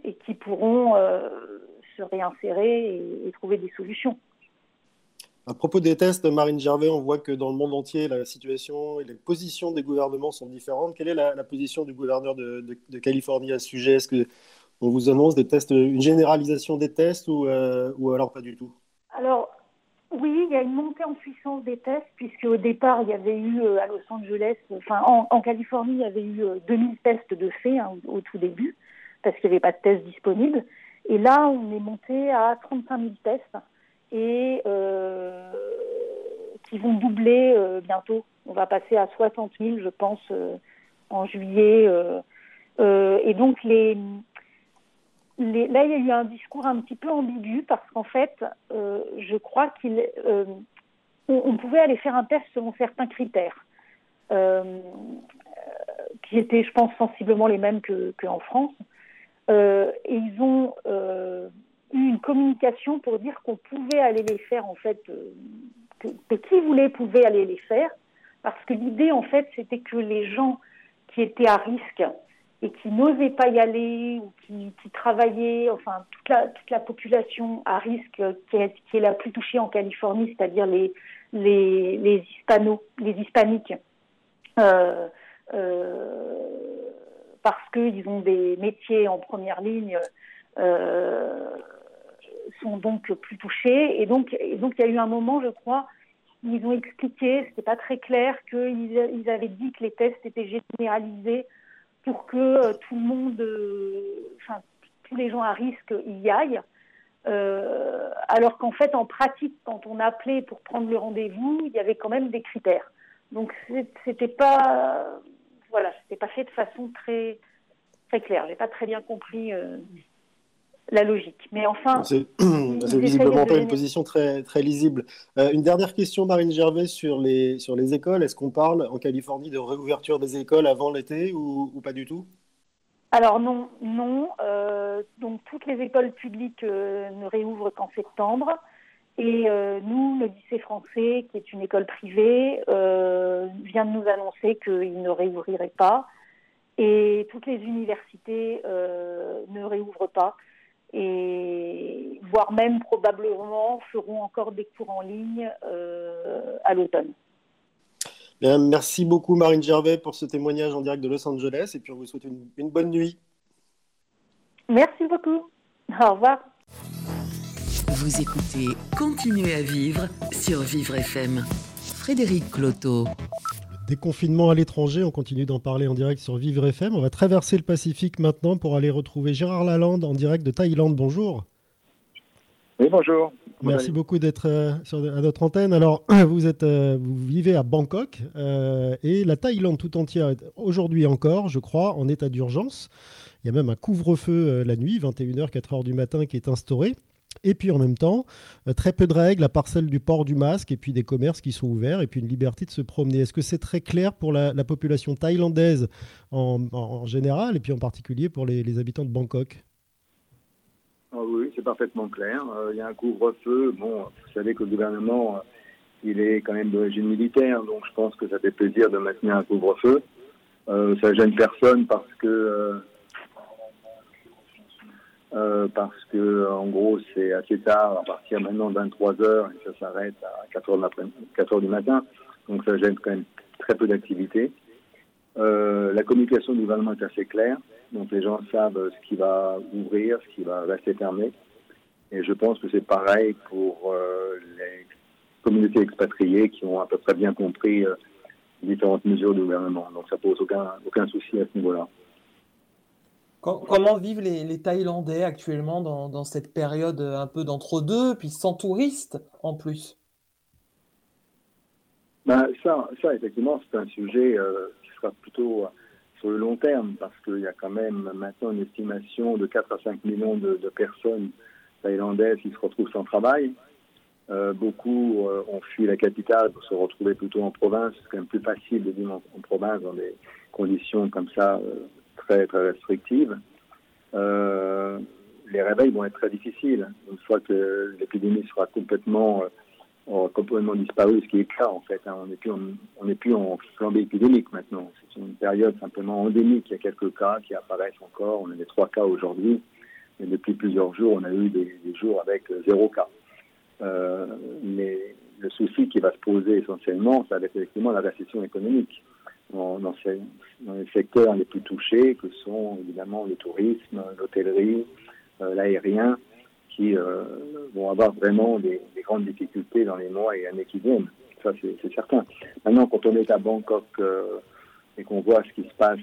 et qui pourront euh, se réinsérer et, trouver des solutions. À propos des tests, Marine Gervais, on voit que dans le monde entier, la situation et les positions des gouvernements sont différentes. Quelle est la, position du gouverneur de, Californie à ce sujet? Est-ce qu'on vous annonce des tests, une généralisation des tests ou, euh, ou alors pas du tout? Alors, oui, il y a une montée en puissance des tests, puisque au départ, il y avait eu euh, à Los Angeles, enfin en, Californie, il y avait eu 2000 euh, tests de fait hein, au, tout début, parce qu'il n'y avait pas de tests disponibles. Et là, on est monté à 35 000 tests, et euh, qui vont doubler bientôt. On va passer à 60 000, je pense, en juillet. et donc, les, là, il y a eu un discours un petit peu ambigu parce qu'en fait, euh, je crois qu'il, euh, pouvait aller faire un test selon certains critères, euh, qui étaient, je pense, sensiblement les mêmes qu'en France. et ils ont eu une communication pour dire qu'on pouvait aller les faire, en fait, que, que, qui voulait pouvait aller les faire, parce que l'idée, en fait, c'était que les gens qui étaient à risque et qui n'osaient pas y aller ou qui, travaillaient, enfin toute la, population à risque qui est, la plus touchée en Californie, c'est-à-dire les, les, les, hispaniques, euh, euh, parce qu'ils ont des métiers en première ligne, euh, sont donc plus touchés. Et donc, il y a eu un moment, je crois, ils ont expliqué, c'était pas très clair, qu'ils ils avaient dit que les tests étaient généralisés pour que euh, tout le monde, euh, enfin tous les gens à risque y aillent. Euh, alors qu'en fait, en pratique, quand on appelait pour prendre le rendez-vous, il y avait quand même des critères. Donc c'était pas, voilà, c'était pas fait de façon très très claire. J'ai pas très bien compris la logique. Mais enfin, c'est [clears throat] visiblement pas une position très très lisible. Euh, une dernière question, Marine Gervais, sur les sur les écoles. Est-ce qu'on parle en Californie de réouverture des écoles avant l'été ou, pas du tout? Alors non, non. Euh, donc toutes les écoles publiques euh, ne réouvrent qu'en septembre. Et nous, le lycée français, qui est une école privée, vient de nous annoncer qu'il ne réouvrirait pas. Et toutes les universités ne réouvrent pas et voire même probablement feront encore des cours en ligne euh, à l'automne. merci beaucoup Marine Gervais pour ce témoignage en direct de Los Angeles et puis on vous souhaite une, une bonne nuit. Merci beaucoup. Au revoir. Vous écoutez Continuez à vivre sur Vivre FM. Frédéric Cloteau. Déconfinement à l'étranger, on continue d'en parler en direct sur Vivre FM. On va traverser le Pacifique maintenant pour aller retrouver Gérard Lalande en direct de Thaïlande. Bonjour. Oui, bonjour. Merci beaucoup d'être euh, à notre antenne. Alors, [clears throat] vous, êtes, euh, vous vivez à Bangkok euh, et la Thaïlande tout entière est aujourd'hui encore, je crois, en état d'urgence. Il y a même un couvre-feu la nuit, 21h, 4h du matin, qui est instauré. Et puis en même temps, euh, très peu de règles, à part celle du port du masque, et puis des commerces qui sont ouverts, et puis une liberté de se promener. Est-ce que c'est très clair pour la, population thaïlandaise en, général, et puis en particulier pour les, habitants de Bangkok? Ah Oui, c'est parfaitement clair. Euh, il y a un couvre-feu. Bon, vous savez que le gouvernement, euh, il est quand même d'origine militaire, donc je pense que ça fait plaisir de maintenir un couvre-feu. ça gêne personne parce que euh, parce que en gros c'est assez tard, à partir maintenant de 23 heures et ça s'arrête à 4 heures, 4 heures du matin, donc ça gêne quand même très peu d'activité. Euh, la communication du gouvernement est assez claire, donc les gens savent ce qui va ouvrir, ce qui va rester fermé, et je pense que c'est pareil pour euh, les communautés expatriées qui ont à peu près bien compris euh, les différentes mesures du gouvernement, donc ça pose aucun aucun souci à ce niveau-là. Comment vivent les, Thaïlandais actuellement dans, cette période un peu d'entre-deux, puis sans touristes en plus? Ben, ça, ça, effectivement, c'est un sujet euh, qui sera plutôt euh, sur le long terme, parce qu'il y a quand même maintenant une estimation de 4 à 5 millions de, personnes thaïlandaises qui se retrouvent sans travail. Euh, beaucoup ont fui la capitale pour se retrouver plutôt en province. C'est quand même plus facile de vivre en province dans des conditions comme ça très, très restrictives, euh, les réveils vont être très difficiles. Une fois que l'épidémie sera complètement, euh, complètement disparue, ce qui est le cas en fait. Hein. on n'est plus, n'est plus en flambée épidémique maintenant. C'est une période simplement endémique. Il y a quelques cas qui apparaissent encore. On a des trois cas aujourd'hui. Mais depuis plusieurs jours, on a eu des, jours avec euh, zéro cas. mais le souci qui va se poser essentiellement, ça va être effectivement la récession économique dans, dans, les secteurs les plus touchés, que sont évidemment le tourisme, l'hôtellerie, euh, l'aérien, qui euh, vont avoir vraiment des, grandes difficultés dans les mois et années qui viennent. Ça, c'est certain. Maintenant, quand on est à Bangkok euh, et qu'on voit ce qui se passe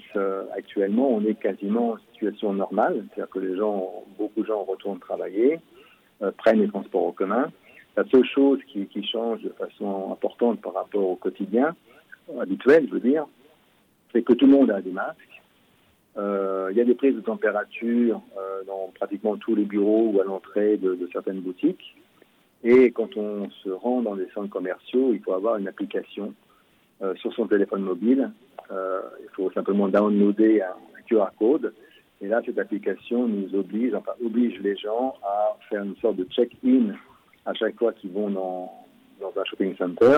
actuellement, on est quasiment en situation normale. C'est-à-dire que les gens, beaucoup de gens retournent travailler, prennent les transports en commun. La seule chose qui, qui change de façon importante par rapport au quotidien, habituel, je veux dire, c'est que tout le monde a des masques. Euh, il y a des prises de température euh, dans pratiquement tous les bureaux ou à l'entrée de, certaines boutiques. Et quand on se rend dans des centres commerciaux, il faut avoir une application euh, sur son téléphone mobile. il faut simplement downloader un, QR code. Et là, cette application nous oblige, enfin oblige les gens à faire une sorte de check-in à chaque fois qu'ils vont dans, dans un shopping center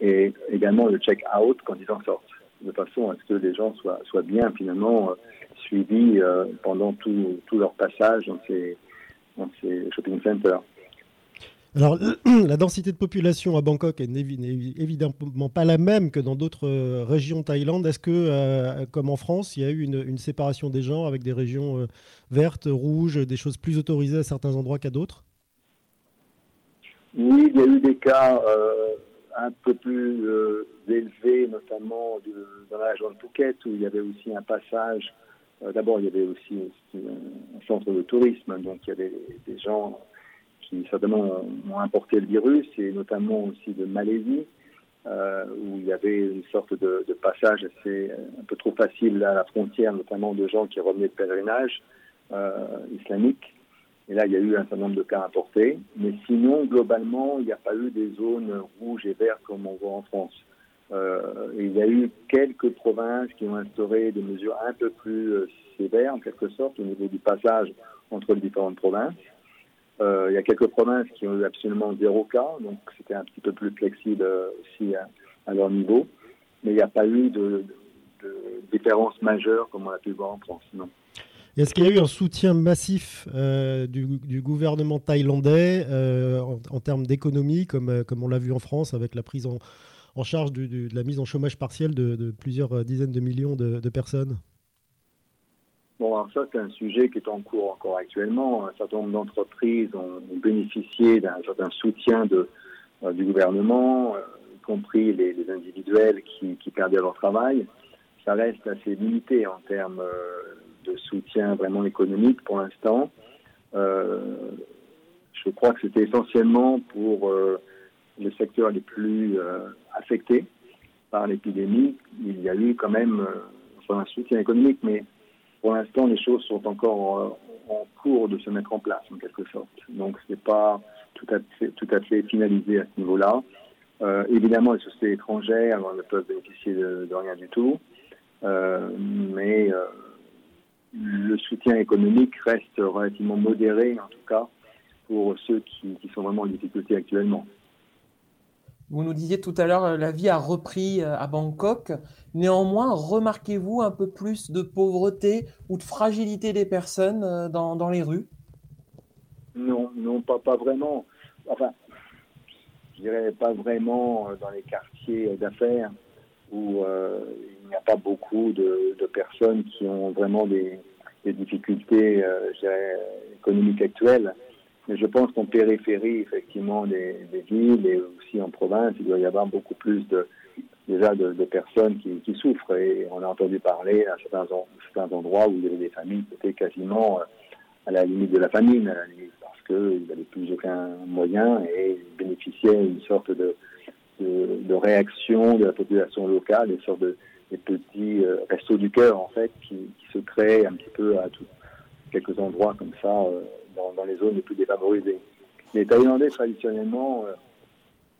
et également le check-out quand ils en sortent. de façon à ce que les gens soient, soient bien finalement suivis pendant tout, tout, leur passage dans ces, dans ces shopping centers. Alors, [clears throat] la densité de population à Bangkok n'est évidemment pas la même que dans d'autres euh, régions thaïlandaises. Est-ce que, euh, comme en France, il y a eu une, séparation des gens avec des régions euh, vertes, rouges, des choses plus autorisées à certains endroits qu'à d'autres? Oui, il y a eu des cas un peu plus élevés, notamment dans la région de Phuket, où il y avait aussi un passage. D'abord, il y avait aussi un centre de tourisme, donc il y avait des gens qui certainement ont importé le virus, et notamment aussi de Malaisie, euh, où il y avait une sorte de, passage assez un peu trop facile à la frontière, notamment de gens qui revenaient de pèlerinage euh, islamique. Et là, il y a eu un certain nombre de cas importés. Mais sinon, globalement, il n'y a pas eu des zones rouges et vertes comme on voit en France. Euh, il y a eu quelques provinces qui ont instauré des mesures un peu plus sévères, en quelque sorte, au niveau du passage entre les différentes provinces. Euh, il y a quelques provinces qui ont eu absolument zéro cas, donc c'était un petit peu plus flexible euh, aussi à, leur niveau. Mais il n'y a pas eu de, différence majeure comme on a pu voir en France, non. Est-ce qu'il y a eu un soutien massif euh, du, gouvernement thaïlandais en, termes d'économie, comme, comme on l'a vu en France avec la prise en, charge de la mise en chômage partiel de, plusieurs dizaines de millions de personnes? Bon, alors ça, c'est un sujet qui est en cours encore actuellement. Un certain nombre d'entreprises ont, bénéficié d'un certain soutien euh, du gouvernement, euh, y compris les, individuels qui, perdaient leur travail. Ça reste assez limité en termes euh, de soutien vraiment économique pour l'instant. je crois que c'était essentiellement pour les secteurs les plus affectés par l'épidémie. Il y a eu quand même un soutien économique, mais pour l'instant, les choses sont encore euh, en cours de se mettre en place, en quelque sorte. Donc, ce n'est pas tout à, fait, tout à fait finalisé à ce niveau-là. Euh, évidemment, les sociétés étrangères ne peuvent bénéficier de, rien du tout, euh, mais le soutien économique reste relativement modéré, en tout cas, pour ceux qui, qui sont vraiment en difficulté actuellement. Vous nous disiez tout à l'heure, euh, la vie a repris euh, à Bangkok. Néanmoins, remarquez-vous un peu plus de pauvreté ou de fragilité des personnes euh, dans, dans les rues? Non, non, pas, pas vraiment. Enfin, je dirais pas vraiment dans les quartiers d'affaires où n'y a pas beaucoup de, personnes qui ont vraiment des, difficultés économiques actuelles. Mais je pense qu'en périphérie, effectivement, des, villes et aussi en province, il doit y avoir beaucoup plus de, déjà de, personnes qui, souffrent. Et on a entendu parler à certains, endroits où il y avait des familles qui étaient quasiment euh, à la limite de la famine, parce qu'ils n'avaient plus aucun moyen et ils bénéficiaient d'une sorte de, réaction de la population locale, une sorte de des petits euh, restos du cœur, en fait, qui, se créent un petit peu à quelques endroits comme ça. Euh, dans, les zones les plus défavorisées. Les Thaïlandais, traditionnellement, euh,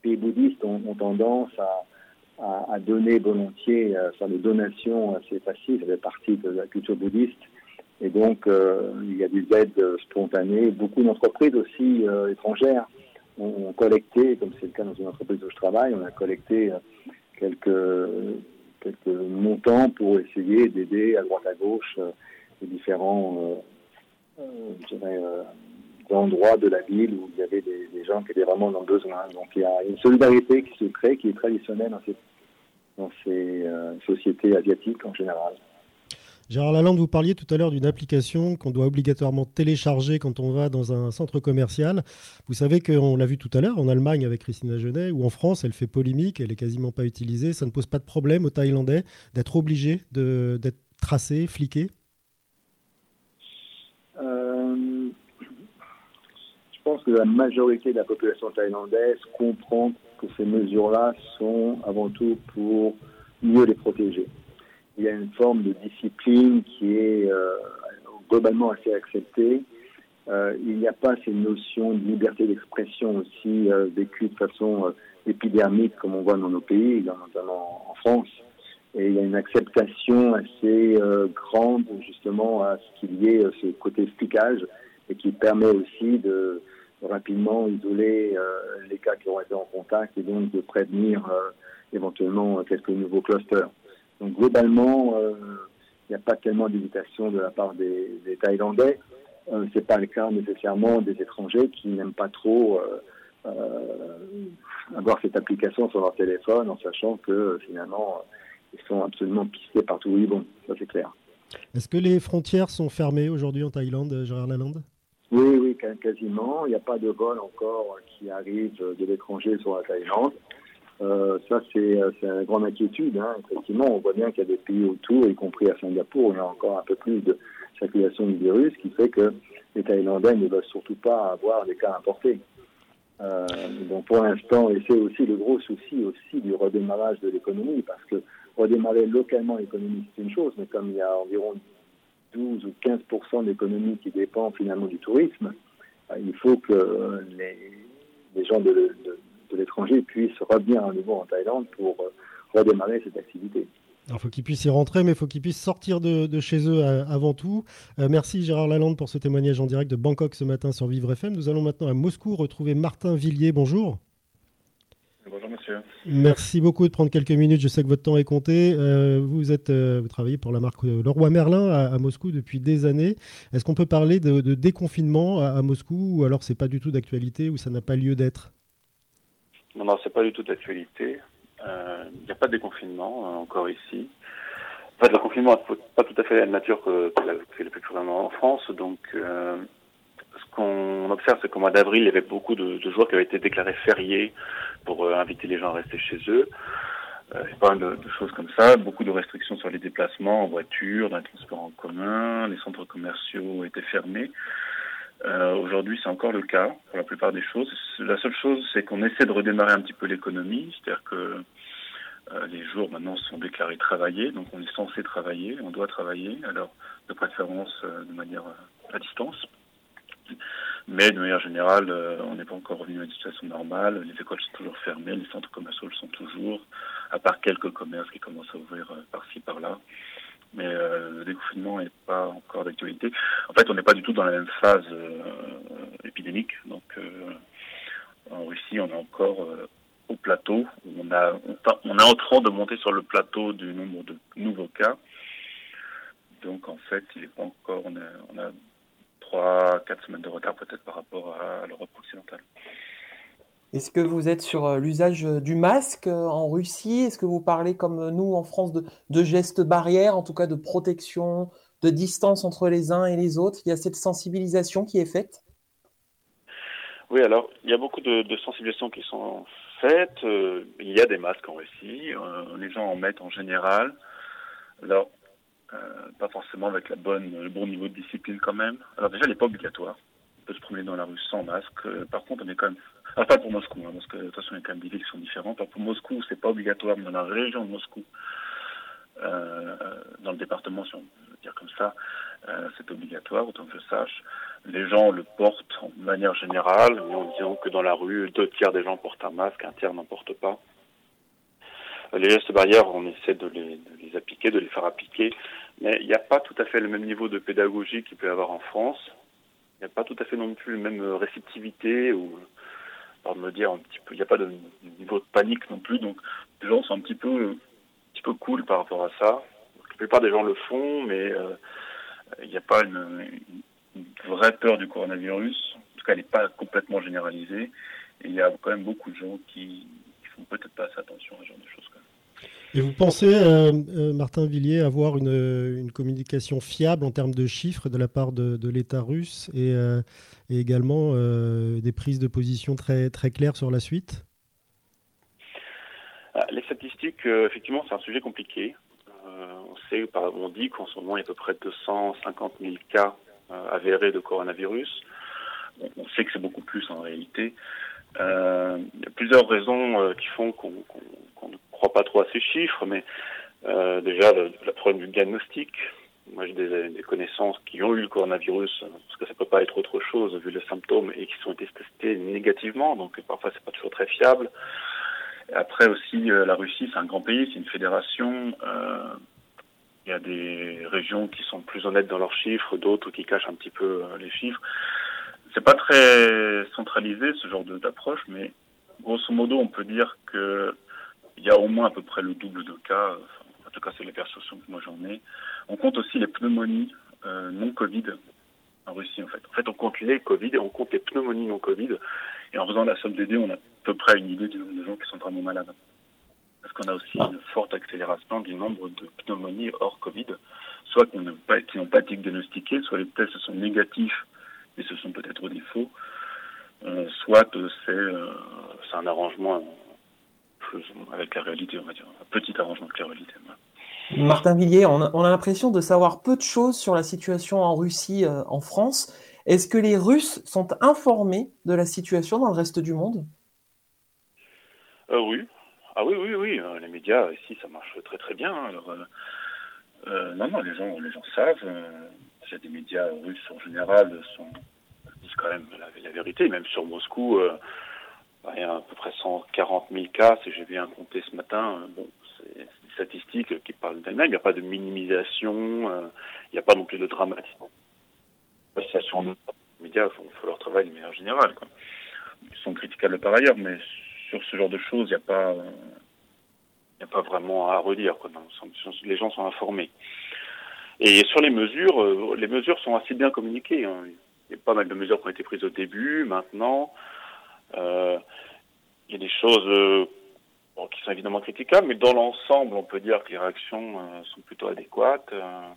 pays bouddhistes, ont, tendance à, donner volontiers, à faire des donations assez faciles, ça fait partie de la culture bouddhiste. Et donc, euh, il y a des aides spontanées. Beaucoup d'entreprises aussi euh, étrangères ont, collecté, comme c'est le cas dans une entreprise où je travaille, on a collecté quelques, quelques montants pour essayer d'aider à droite à gauche les différents euh, euh, d'endroits de la ville où il y avait des, gens qui étaient vraiment dans le besoin. Donc il y a une solidarité qui se crée, qui est traditionnelle dans ces, dans ces euh, sociétés asiatiques en général. Gérard Lalande, vous parliez tout à l'heure d'une application qu'on doit obligatoirement télécharger quand on va dans un centre commercial. Vous savez qu'on l'a vu tout à l'heure en Allemagne avec Christina Genet, ou en France, elle fait polémique, elle est quasiment pas utilisée. Ça ne pose pas de problème aux Thaïlandais d'être obligés d'être tracés, fliqués? Je pense que la majorité de la population thaïlandaise comprend que ces mesures-là sont avant tout pour mieux les protéger. Il y a une forme de discipline qui est euh, globalement assez acceptée. Euh, il n'y a pas ces notions de liberté d'expression aussi euh, vécues de façon épidermique comme on voit dans nos pays, notamment en France. Et il y a une acceptation assez grande justement à ce qu'il y ait ce côté flicage et qui permet aussi de, rapidement isoler euh, les cas qui ont été en contact et donc de prévenir euh, éventuellement quelques nouveaux clusters. Donc globalement, il n'y a pas tellement d'hésitation de la part des, Thaïlandais. Ce n'est pas le cas nécessairement des étrangers qui n'aiment pas trop avoir cette application sur leur téléphone en sachant que finalement ils sont absolument pistés partout où ils vont, ça c'est clair. Est-ce que les frontières sont fermées aujourd'hui en Thaïlande, Gérard Lalande? Oui, oui, quasiment. Il n'y a pas de vol encore qui arrive de l'étranger sur la Thaïlande. Euh, ça, c'est une grande inquiétude. Hein. Effectivement, on voit bien qu'il y a des pays autour, y compris à Singapour, où il y a encore un peu plus de circulation du virus, qui fait que les Thaïlandais ne veulent surtout pas avoir des cas importés. Euh, donc pour l'instant, et c'est aussi le gros souci aussi du redémarrage de l'économie, parce que redémarrer localement l'économie, c'est une chose, mais comme il y a environ 12 ou 15 de l'économie qui dépend finalement du tourisme, euh, il faut que les, gens de, l'étranger puissent revenir à nouveau en Thaïlande pour euh, redémarrer cette activité. Il faut qu'ils puissent y rentrer, mais il faut qu'ils puissent sortir de, chez eux euh, avant tout. merci Gérard Lalande pour ce témoignage en direct de Bangkok ce matin sur Vivre FM. Nous allons maintenant à Moscou retrouver Martin Villiers. Bonjour. Bonjour monsieur. Merci beaucoup de prendre quelques minutes. Je sais que votre temps est compté. Euh, vous êtes, euh, vous travaillez pour la marque Leroy Merlin à, Moscou depuis des années. Est-ce qu'on peut parler de, déconfinement à, Moscou ou alors c'est pas du tout d'actualité ou ça n'a pas lieu d'être? Non, non, c'est pas du tout d'actualité. Il euh, n'y a pas de déconfinement encore ici. En fait, le confinement n'est pas tout à fait la nature que, que, que le plus en France. Donc, ce qu'on observe, c'est qu'au mois d'avril, il y avait beaucoup de, jours qui avaient été déclarés fériés pour euh, inviter les gens à rester chez eux. Euh, pas de, de, choses comme ça. Beaucoup de restrictions sur les déplacements en voiture, dans les transports en commun. Les centres commerciaux étaient fermés. Euh, Aujourd'hui, c'est encore le cas pour la plupart des choses. La seule chose, c'est qu'on essaie de redémarrer un petit peu l'économie, c'est-à-dire que euh, les jours maintenant sont déclarés travaillés, donc on est censé travailler, on doit travailler, alors de préférence de manière à distance. Mais de manière générale, euh, on n'est pas encore revenu à une situation normale. Les écoles sont toujours fermées, les centres commerciaux le sont toujours, à part quelques commerces qui commencent à ouvrir euh, par-ci, par-là. Mais euh, le déconfinement n'est pas encore d'actualité. En fait, on n'est pas du tout dans la même phase épidémique. Donc, en Russie, on est encore au plateau. On, a, on, est en train de monter sur le plateau du nombre de nouveaux cas. Donc, en fait, il n'est pas encore. On on a trois, quatre semaines de retard peut-être par rapport à l'Europe occidentale. Est-ce que vous êtes sur euh, l'usage euh, du masque euh, en Russie? Est-ce que vous parlez comme nous en France de, gestes barrières, en tout cas de protection, de distance entre les uns et les autres? Il y a cette sensibilisation qui est faite? Oui, alors il y a beaucoup de, de sensibilisations qui sont faites. il y a des masques en Russie. les gens en mettent en général. Alors, pas forcément avec le bon niveau de discipline quand même. Alors déjà, il n'est pas obligatoire. On peut se promener dans la rue sans masque. Par contre, on est quand même... Alors pas pour Moscou, hein, parce que de toute façon, il y a quand même des villes qui sont différentes. pour Moscou, c'est pas obligatoire, mais dans la région de Moscou, euh, dans le département, si on veut dire comme ça, c'est obligatoire, autant que je sache. Les gens le portent de manière générale, mais on dirait que dans la rue, deux tiers des gens portent un masque, un tiers n'en portent pas. Les gestes barrières, on essaie de les, de les appliquer, de les faire appliquer mais il n'y a pas tout à fait le même niveau de pédagogie qu'il peut y avoir en France. Il n'y a pas tout à fait non plus la même réceptivité ou, par me dire un petit peu, il n'y a pas de niveau de panique non plus. Donc, les gens sont un petit peu, un petit peu cool par rapport à ça. La plupart des gens le font, mais euh, il n'y a pas une, vraie peur du coronavirus. En tout cas, elle n'est pas complètement généralisée. Et il y a quand même beaucoup de gens qui, qui font peut-être pas assez attention à ce genre de choses. Et vous pensez, euh, euh, Martin Villiers, avoir une, communication fiable en termes de chiffres de la part de, l'État russe et, euh, également des prises de position très, très claires sur la suite? Ah, Les statistiques, effectivement, c'est un sujet compliqué. on, sait, on dit qu'en ce moment, il y a à peu près 250 000 cas avérés de coronavirus. On, sait que c'est beaucoup plus en réalité. Il y a plusieurs raisons qui font qu'on ne crois pas trop à ces chiffres, mais euh, déjà le, problème du diagnostic. Moi, j'ai des, connaissances qui ont eu le coronavirus, parce que ça peut pas être autre chose vu les symptômes, et qui sont été testés négativement, donc parfois c'est pas toujours très fiable. Après aussi, euh, la Russie, c'est un grand pays, c'est une fédération. Euh, il y a des régions qui sont plus honnêtes dans leurs chiffres, d'autres qui cachent un petit peu les chiffres. C'est pas très centralisé ce genre d'approche, mais grosso modo, on peut dire que il y a au moins à peu près le double de cas, En tout cas, c'est les perceptions que moi j'en ai. On compte aussi les pneumonies non Covid en Russie, en fait. En fait, on compte les Covid et on compte les pneumonies non Covid. Et en faisant la somme des deux, on a à peu près une idée du nombre de gens qui sont vraiment malades. Parce qu'on a aussi ah. une forte accélération du nombre de pneumonies hors Covid, soit qui n'ont pas, qui n'ont pas été diagnostiquées, soit les tests sont négatifs, et ce sont peut-être des faux, euh, soit c'est, euh, c'est un arrangement avec la réalité, on va dire, un petit arrangement avec la réalité. Martin Villiers, on a, l'impression de savoir peu de choses sur la situation en Russie, euh, en France. Est-ce que les Russes sont informés de la situation dans le reste du monde? Euh, Oui. Ah oui, oui, oui. Euh, les médias ici, ça marche très très bien. Hein. Alors, non, non, les gens, les gens savent. A des médias russes en général sont, disent quand même la, vérité. Même sur Moscou, il y a à peu près 140 000 cas, si j'ai bien compté ce matin. Bon, c'est statistiques qui parlent d'elles-mêmes. Il n'y a pas de minimisation, euh, il n'y a pas non plus de dramatisme. Les médias font, leur travail de manière générale. Ils sont critiquables par ailleurs, mais sur ce genre de choses, il n'y a pas, a pas vraiment à redire. Les gens sont informés. Et sur les mesures, euh, les mesures sont assez bien communiquées. Hein. Il y a pas mal de mesures qui ont été prises au début, maintenant. Euh, il y a des choses qui sont évidemment critiquables, mais dans l'ensemble, on peut dire que les réactions euh, sont plutôt adéquates. Euh,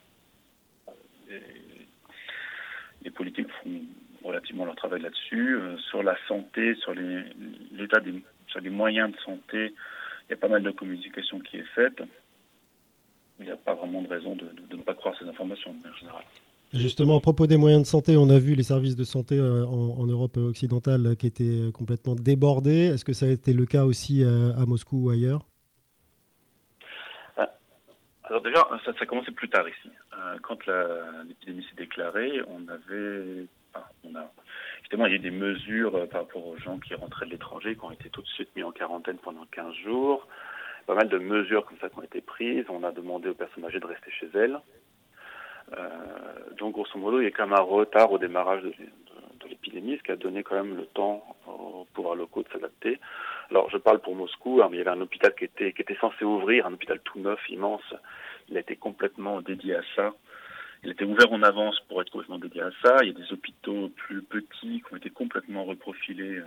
les politiques font relativement leur travail là-dessus. Euh, sur la santé, sur l'état des, sur les moyens de santé, il y a pas mal de communication qui est faite. Il n'y a pas vraiment de raison de, croire ces informations en général. Justement, à propos des moyens de santé, on a vu les services de santé euh, en, Europe occidentale qui étaient complètement débordés. Est-ce que ça a été le cas aussi euh, à Moscou ou ailleurs? Alors déjà, ça, a commencé plus tard ici. Euh, quand l'épidémie s'est déclarée, on avait... on a, justement, il y a eu des mesures par rapport aux gens qui rentraient de l'étranger, qui ont été tout de suite mis en quarantaine pendant 15 jours. Pas mal de mesures comme ça qui ont été prises. On a demandé aux personnes âgées de rester chez elles. Euh, donc, grosso modo, il y a quand même un retard au démarrage de, l'épidémie, ce qui a donné quand même le temps aux pouvoirs locaux de s'adapter. Alors, je parle pour Moscou, hein, mais il y avait un hôpital qui était, qui était censé ouvrir, un hôpital tout neuf, immense. Il a été complètement dédié à ça. Il était ouvert en avance pour être complètement dédié à ça. Il y a des hôpitaux plus petits qui ont été complètement reprofilés euh,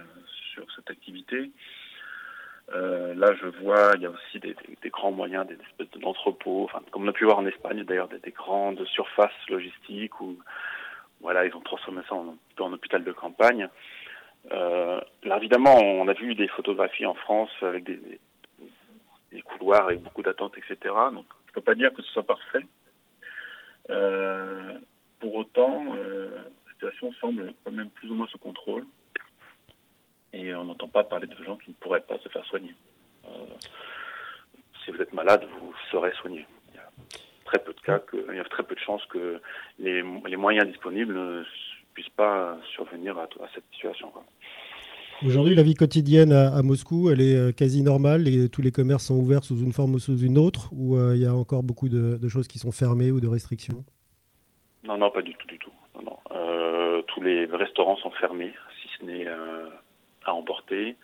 sur cette activité. Euh, là, je vois, il y a aussi des, grands moyens, des espèces d'entrepôts, enfin, comme on a pu voir en Espagne d'ailleurs, des, grandes surfaces logistiques où, voilà, ils ont transformé ça en, hôpital de campagne. Euh, là, évidemment, on a vu des photographies en France avec des, des couloirs avec beaucoup d'attentes, etc. Donc, je ne peux pas dire que ce soit parfait. Euh, pour autant, la situation semble quand même plus ou moins sous contrôle et on n'entend pas parler de gens qui ne pourraient pas se faire soigner. Euh, si vous êtes malade, vous serez soigné. Il y a très peu de cas, que, il y a très peu de chances que les, moyens disponibles ne puissent pas survenir à, cette situation. Aujourd'hui, la vie quotidienne à, Moscou, elle est euh, quasi normale. et tous les commerces sont ouverts sous une forme ou sous une autre, ou euh, il y a encore beaucoup de, choses qui sont fermées ou de restrictions? Non, non, pas du tout, du tout. tous les restaurants sont fermés, si ce n'est à emporter.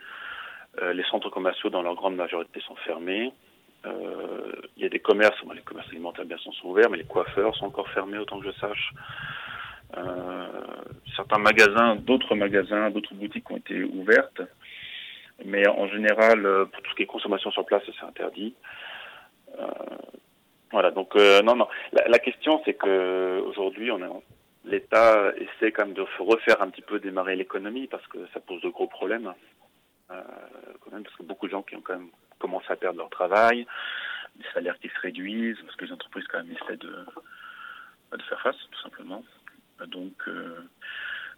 Euh, les centres commerciaux, dans leur grande majorité, sont fermés. Euh, il y a des commerces, les commerces alimentaires bien sûr sont ouverts, mais les coiffeurs sont encore fermés, autant que je sache. Euh, certains magasins, d'autres magasins, d'autres boutiques ont été ouvertes, mais en général, pour tout ce qui est consommation sur place, c'est interdit. voilà, donc non, non. La, question, c'est que aujourd'hui, on est l'État essaie quand même de refaire un petit peu démarrer l'économie parce que ça pose de gros problèmes. Euh, quand même, parce que beaucoup de gens qui ont quand même commencé à perdre leur travail, des salaires qui se réduisent, parce que les entreprises quand même essaient de, de faire face, tout simplement. Donc, euh,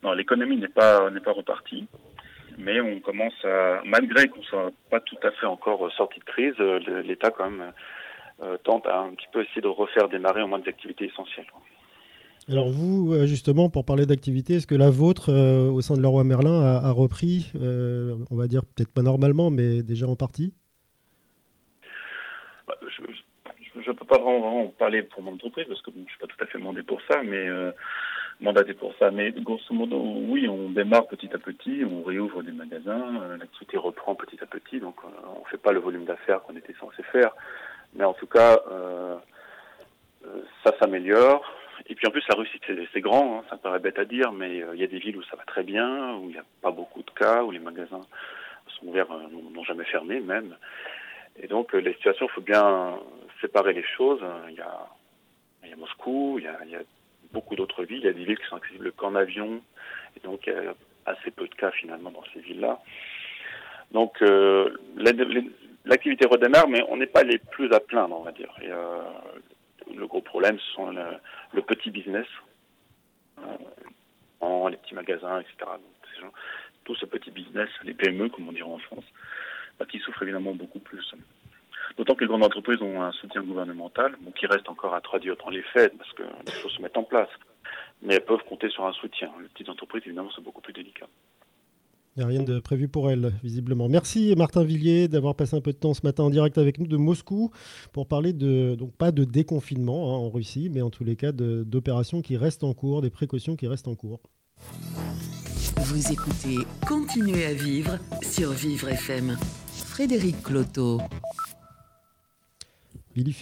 non, l'économie n'est pas n'est pas repartie, mais on commence à, malgré qu'on soit pas tout à fait encore sorti de crise, l'État quand même euh, tente à un petit peu essayer de refaire démarrer au moins des activités essentielles. Alors vous, euh, justement, pour parler d'activité, est-ce que la vôtre, euh, au sein de Leroy Merlin, a, repris, euh, on va dire peut-être pas normalement, mais déjà en partie? Bah, Je ne peux pas vraiment, parler pour mon entreprise, parce que je ne suis pas tout à fait mandé pour ça, mais mandaté pour ça. Mais grosso modo, oui, on démarre petit à petit, on réouvre des magasins, l'activité reprend petit à petit, donc on ne fait pas le volume d'affaires qu'on était censé faire. Mais en tout cas, ça s'améliore. Et puis en plus, la Russie, c'est grand, hein, ça paraît bête à dire, mais il y a des villes où ça va très bien, où il n'y a pas beaucoup de cas, où les magasins sont ouverts, n'ont jamais fermé même. Et donc, les situations, il faut bien séparer les choses. Il y a, y a Moscou, il y y a beaucoup d'autres villes. Il y a des villes qui sont accessibles qu'en avion. Et donc, il y a assez peu de cas finalement dans ces villes-là. Donc, euh, l'activité redémarre, mais on n'est pas les plus à plaindre, on va dire. Euh, le gros problème, ce sont le, petit business, euh, les petits magasins, etc. Tout ce petit business, les PME, comme on dirait en France, bah, qui souffrent évidemment beaucoup plus. D'autant que les grandes entreprises ont un soutien gouvernemental, qui reste encore à traduire dans les faits, parce que les choses se mettent en place. Mais elles peuvent compter sur un soutien. Les petites entreprises, évidemment, c'est beaucoup plus délicat. Il n'y a rien de prévu pour elles, visiblement. Merci Martin Villiers d'avoir passé un peu de temps ce matin en direct avec nous de Moscou pour parler de, donc pas de déconfinement hein, en Russie, mais en tous les cas d'opérations qui restent en cours, des précautions qui restent en cours. Vous écoutez Continuez à vivre sur Vivre FM. Frédéric Cloteau.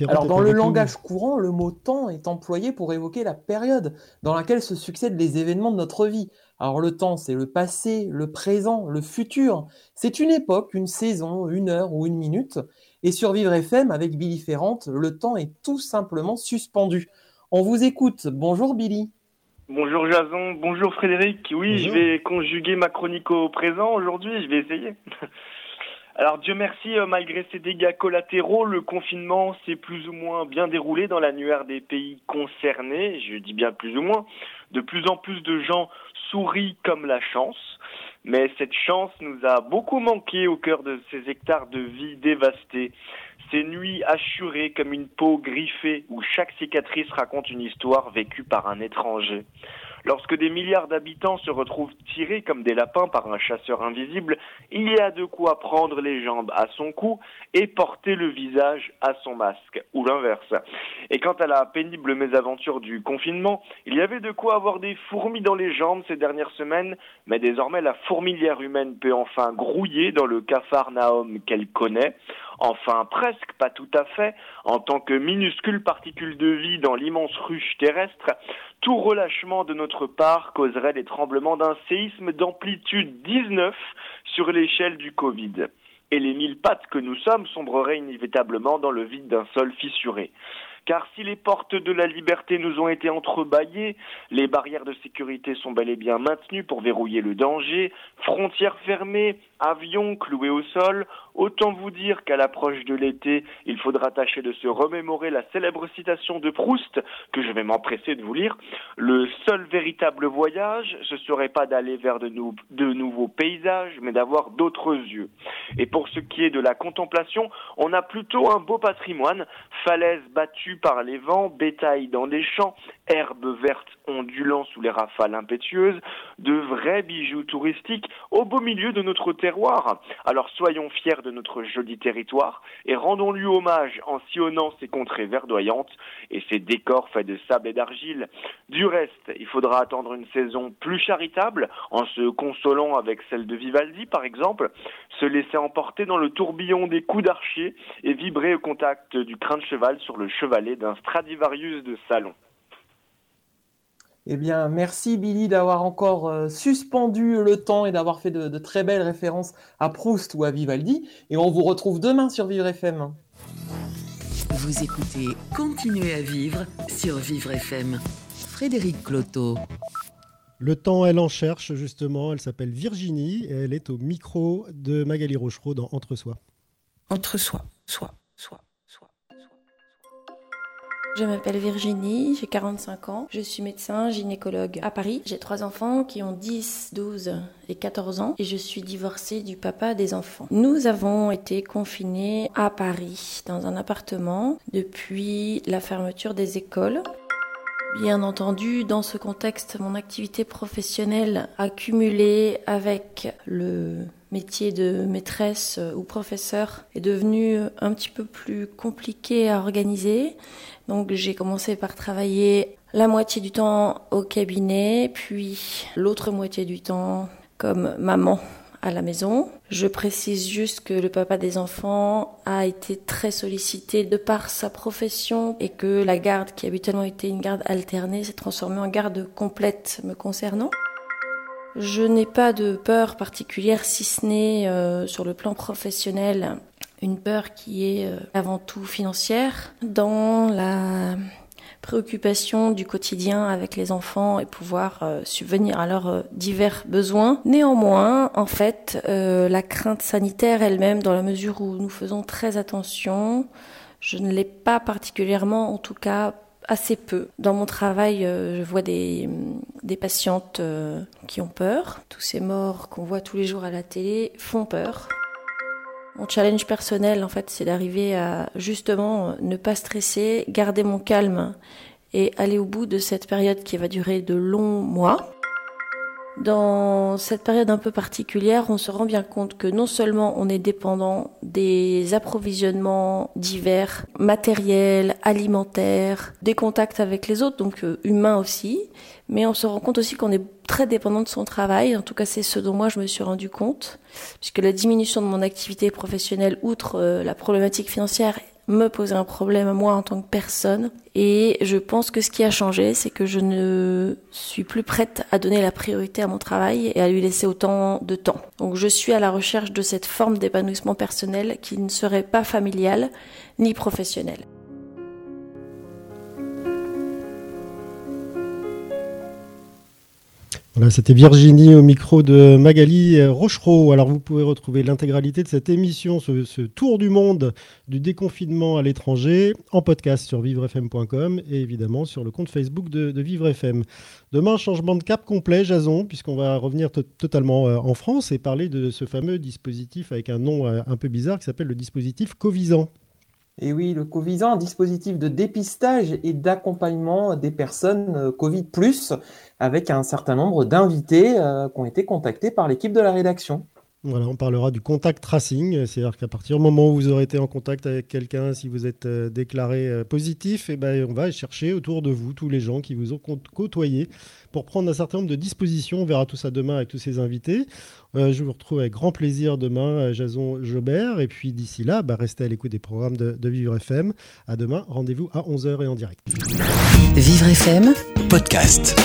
Alors, dans le langage courant, le mot temps est employé pour évoquer la période dans laquelle se succèdent les événements de notre vie. Alors, le temps, c'est le passé, le présent, le futur. C'est une époque, une saison, une heure ou une minute. Et sur Vivre FM, avec Billy Ferrante, le temps est tout simplement suspendu. On vous écoute. Bonjour Billy. Bonjour Jason, bonjour Frédéric. Oui, je vais conjuguer ma chronique au présent aujourd'hui, je vais essayer. [laughs] Alors Dieu merci, euh, malgré ces dégâts collatéraux, le confinement s'est plus ou moins bien déroulé dans l'annuaire des pays concernés, je dis bien plus ou moins. De plus en plus de gens sourient comme la chance, mais cette chance nous a beaucoup manqué au cœur de ces hectares de vie dévastés. Ces nuits assurées comme une peau griffée où chaque cicatrice raconte une histoire vécue par un étranger. Lorsque des milliards d'habitants se retrouvent tirés comme des lapins par un chasseur invisible, il y a de quoi prendre les jambes à son cou et porter le visage à son masque, ou l'inverse. Et quant à la pénible mésaventure du confinement, il y avait de quoi avoir des fourmis dans les jambes ces dernières semaines, mais désormais la fourmilière humaine peut enfin grouiller dans le capharnaüm qu'elle connaît, enfin presque, pas tout à fait, en tant que minuscule particule de vie dans l'immense ruche terrestre, tout relâchement de notre part causerait des tremblements d'un séisme d'amplitude 19 sur l'échelle du Covid. Et les mille pattes que nous sommes sombreraient inévitablement dans le vide d'un sol fissuré. Car si les portes de la liberté nous ont été entrebâillées, les barrières de sécurité sont bel et bien maintenues pour verrouiller le danger, frontières fermées, avions cloués au sol, autant vous dire qu'à l'approche de l'été, il faudra tâcher de se remémorer la célèbre citation de Proust, que je vais m'empresser de vous lire. Le seul véritable voyage, ce serait pas d'aller vers de, nouveaux paysages, mais d'avoir d'autres yeux. Et pour ce qui est de la contemplation, on a plutôt un beau patrimoine, falaises battues par les vents, bétail dans les champs, herbes vertes ondulant sous les rafales impétueuses, de vrais bijoux touristiques au beau milieu de notre Alors soyons fiers de notre joli territoire et rendons-lui hommage en sillonnant ces contrées verdoyantes et ces décors faits de sable et d'argile. Du reste, il faudra attendre une saison plus charitable en se consolant avec celle de Vivaldi par exemple, se laisser emporter dans le tourbillon des coups d'archer et vibrer au contact du crin de cheval sur le chevalet d'un Stradivarius de salon. Eh bien, merci Billy d'avoir encore euh, suspendu le temps et d'avoir fait de, très belles références à Proust ou à Vivaldi. Et on vous retrouve demain sur Vivre FM. Vous écoutez Continuez à vivre sur Vivre FM. Frédéric Cloteau. Le temps, elle en cherche justement. Elle s'appelle Virginie et elle est au micro de Magali Rochereau dans Entre soi. Entre soi, soi, soi. Je m'appelle Virginie, j'ai 45 ans, je suis médecin gynécologue à Paris. J'ai trois enfants qui ont 10, 12 et 14 ans et je suis divorcée du papa des enfants. Nous avons été confinés à Paris dans un appartement depuis la fermeture des écoles. Bien entendu, dans ce contexte, mon activité professionnelle accumulée avec le métier de maîtresse ou professeur est devenu un petit peu plus compliqué à organiser. Donc j'ai commencé par travailler la moitié du temps au cabinet, puis l'autre moitié du temps comme maman à la maison. Je précise juste que le papa des enfants a été très sollicité de par sa profession et que la garde qui habituellement était une garde alternée s'est transformée en garde complète me concernant. Je n'ai pas de peur particulière si ce n'est euh, sur le plan professionnel une peur qui est euh, avant tout financière. Dans la préoccupation du quotidien avec les enfants et pouvoir euh, subvenir à leurs euh, divers besoins. Néanmoins, en fait, euh, la crainte sanitaire elle-même, dans la mesure où nous faisons très attention, je ne l'ai pas particulièrement, en tout cas assez peu. Dans mon travail, je vois des, des patientes qui ont peur. Tous ces morts qu'on voit tous les jours à la télé font peur. Mon challenge personnel, en fait, c'est d'arriver à justement ne pas stresser, garder mon calme et aller au bout de cette période qui va durer de longs mois. Dans cette période un peu particulière, on se rend bien compte que non seulement on est dépendant des approvisionnements divers, matériels, alimentaires, des contacts avec les autres, donc euh, humains aussi, mais on se rend compte aussi qu'on est très dépendant de son travail. En tout cas, c'est ce dont moi je me suis rendu compte, puisque la diminution de mon activité professionnelle, outre euh, la problématique financière, me posait un problème à moi en tant que personne. Et je pense que ce qui a changé, c'est que je ne suis plus prête à donner la priorité à mon travail et à lui laisser autant de temps. Donc je suis à la recherche de cette forme d'épanouissement personnel qui ne serait pas familiale ni professionnelle. Voilà, c'était Virginie au micro de Magali Rochereau. Alors vous pouvez retrouver l'intégralité de cette émission, ce, tour du monde du déconfinement à l'étranger, en podcast sur vivrefm.com et évidemment sur le compte Facebook de, de VivreFM. Demain, changement de cap complet, Jason, puisqu'on va revenir totalement euh, en France et parler de ce fameux dispositif avec un nom euh, un peu bizarre qui s'appelle le dispositif Covisan. Et oui, le Covisan, un dispositif de dépistage et d'accompagnement des personnes euh, Covid+, avec un certain nombre d'invités euh, qui ont été contactés par l'équipe de la rédaction. Voilà, on parlera du contact tracing, c'est-à-dire qu'à partir du moment où vous aurez été en contact avec quelqu'un, si vous êtes euh, déclaré positif, et eh ben, on va chercher autour de vous tous les gens qui vous ont côtoyé pour prendre un certain nombre de dispositions. On verra tout ça demain avec tous ces invités. je vous retrouve avec grand plaisir demain, Jason Jobert. Et puis d'ici là, bah, restez à l'écoute des programmes de, de Vivre FM. À demain, rendez-vous à 11h et en direct. Vivre FM, podcast.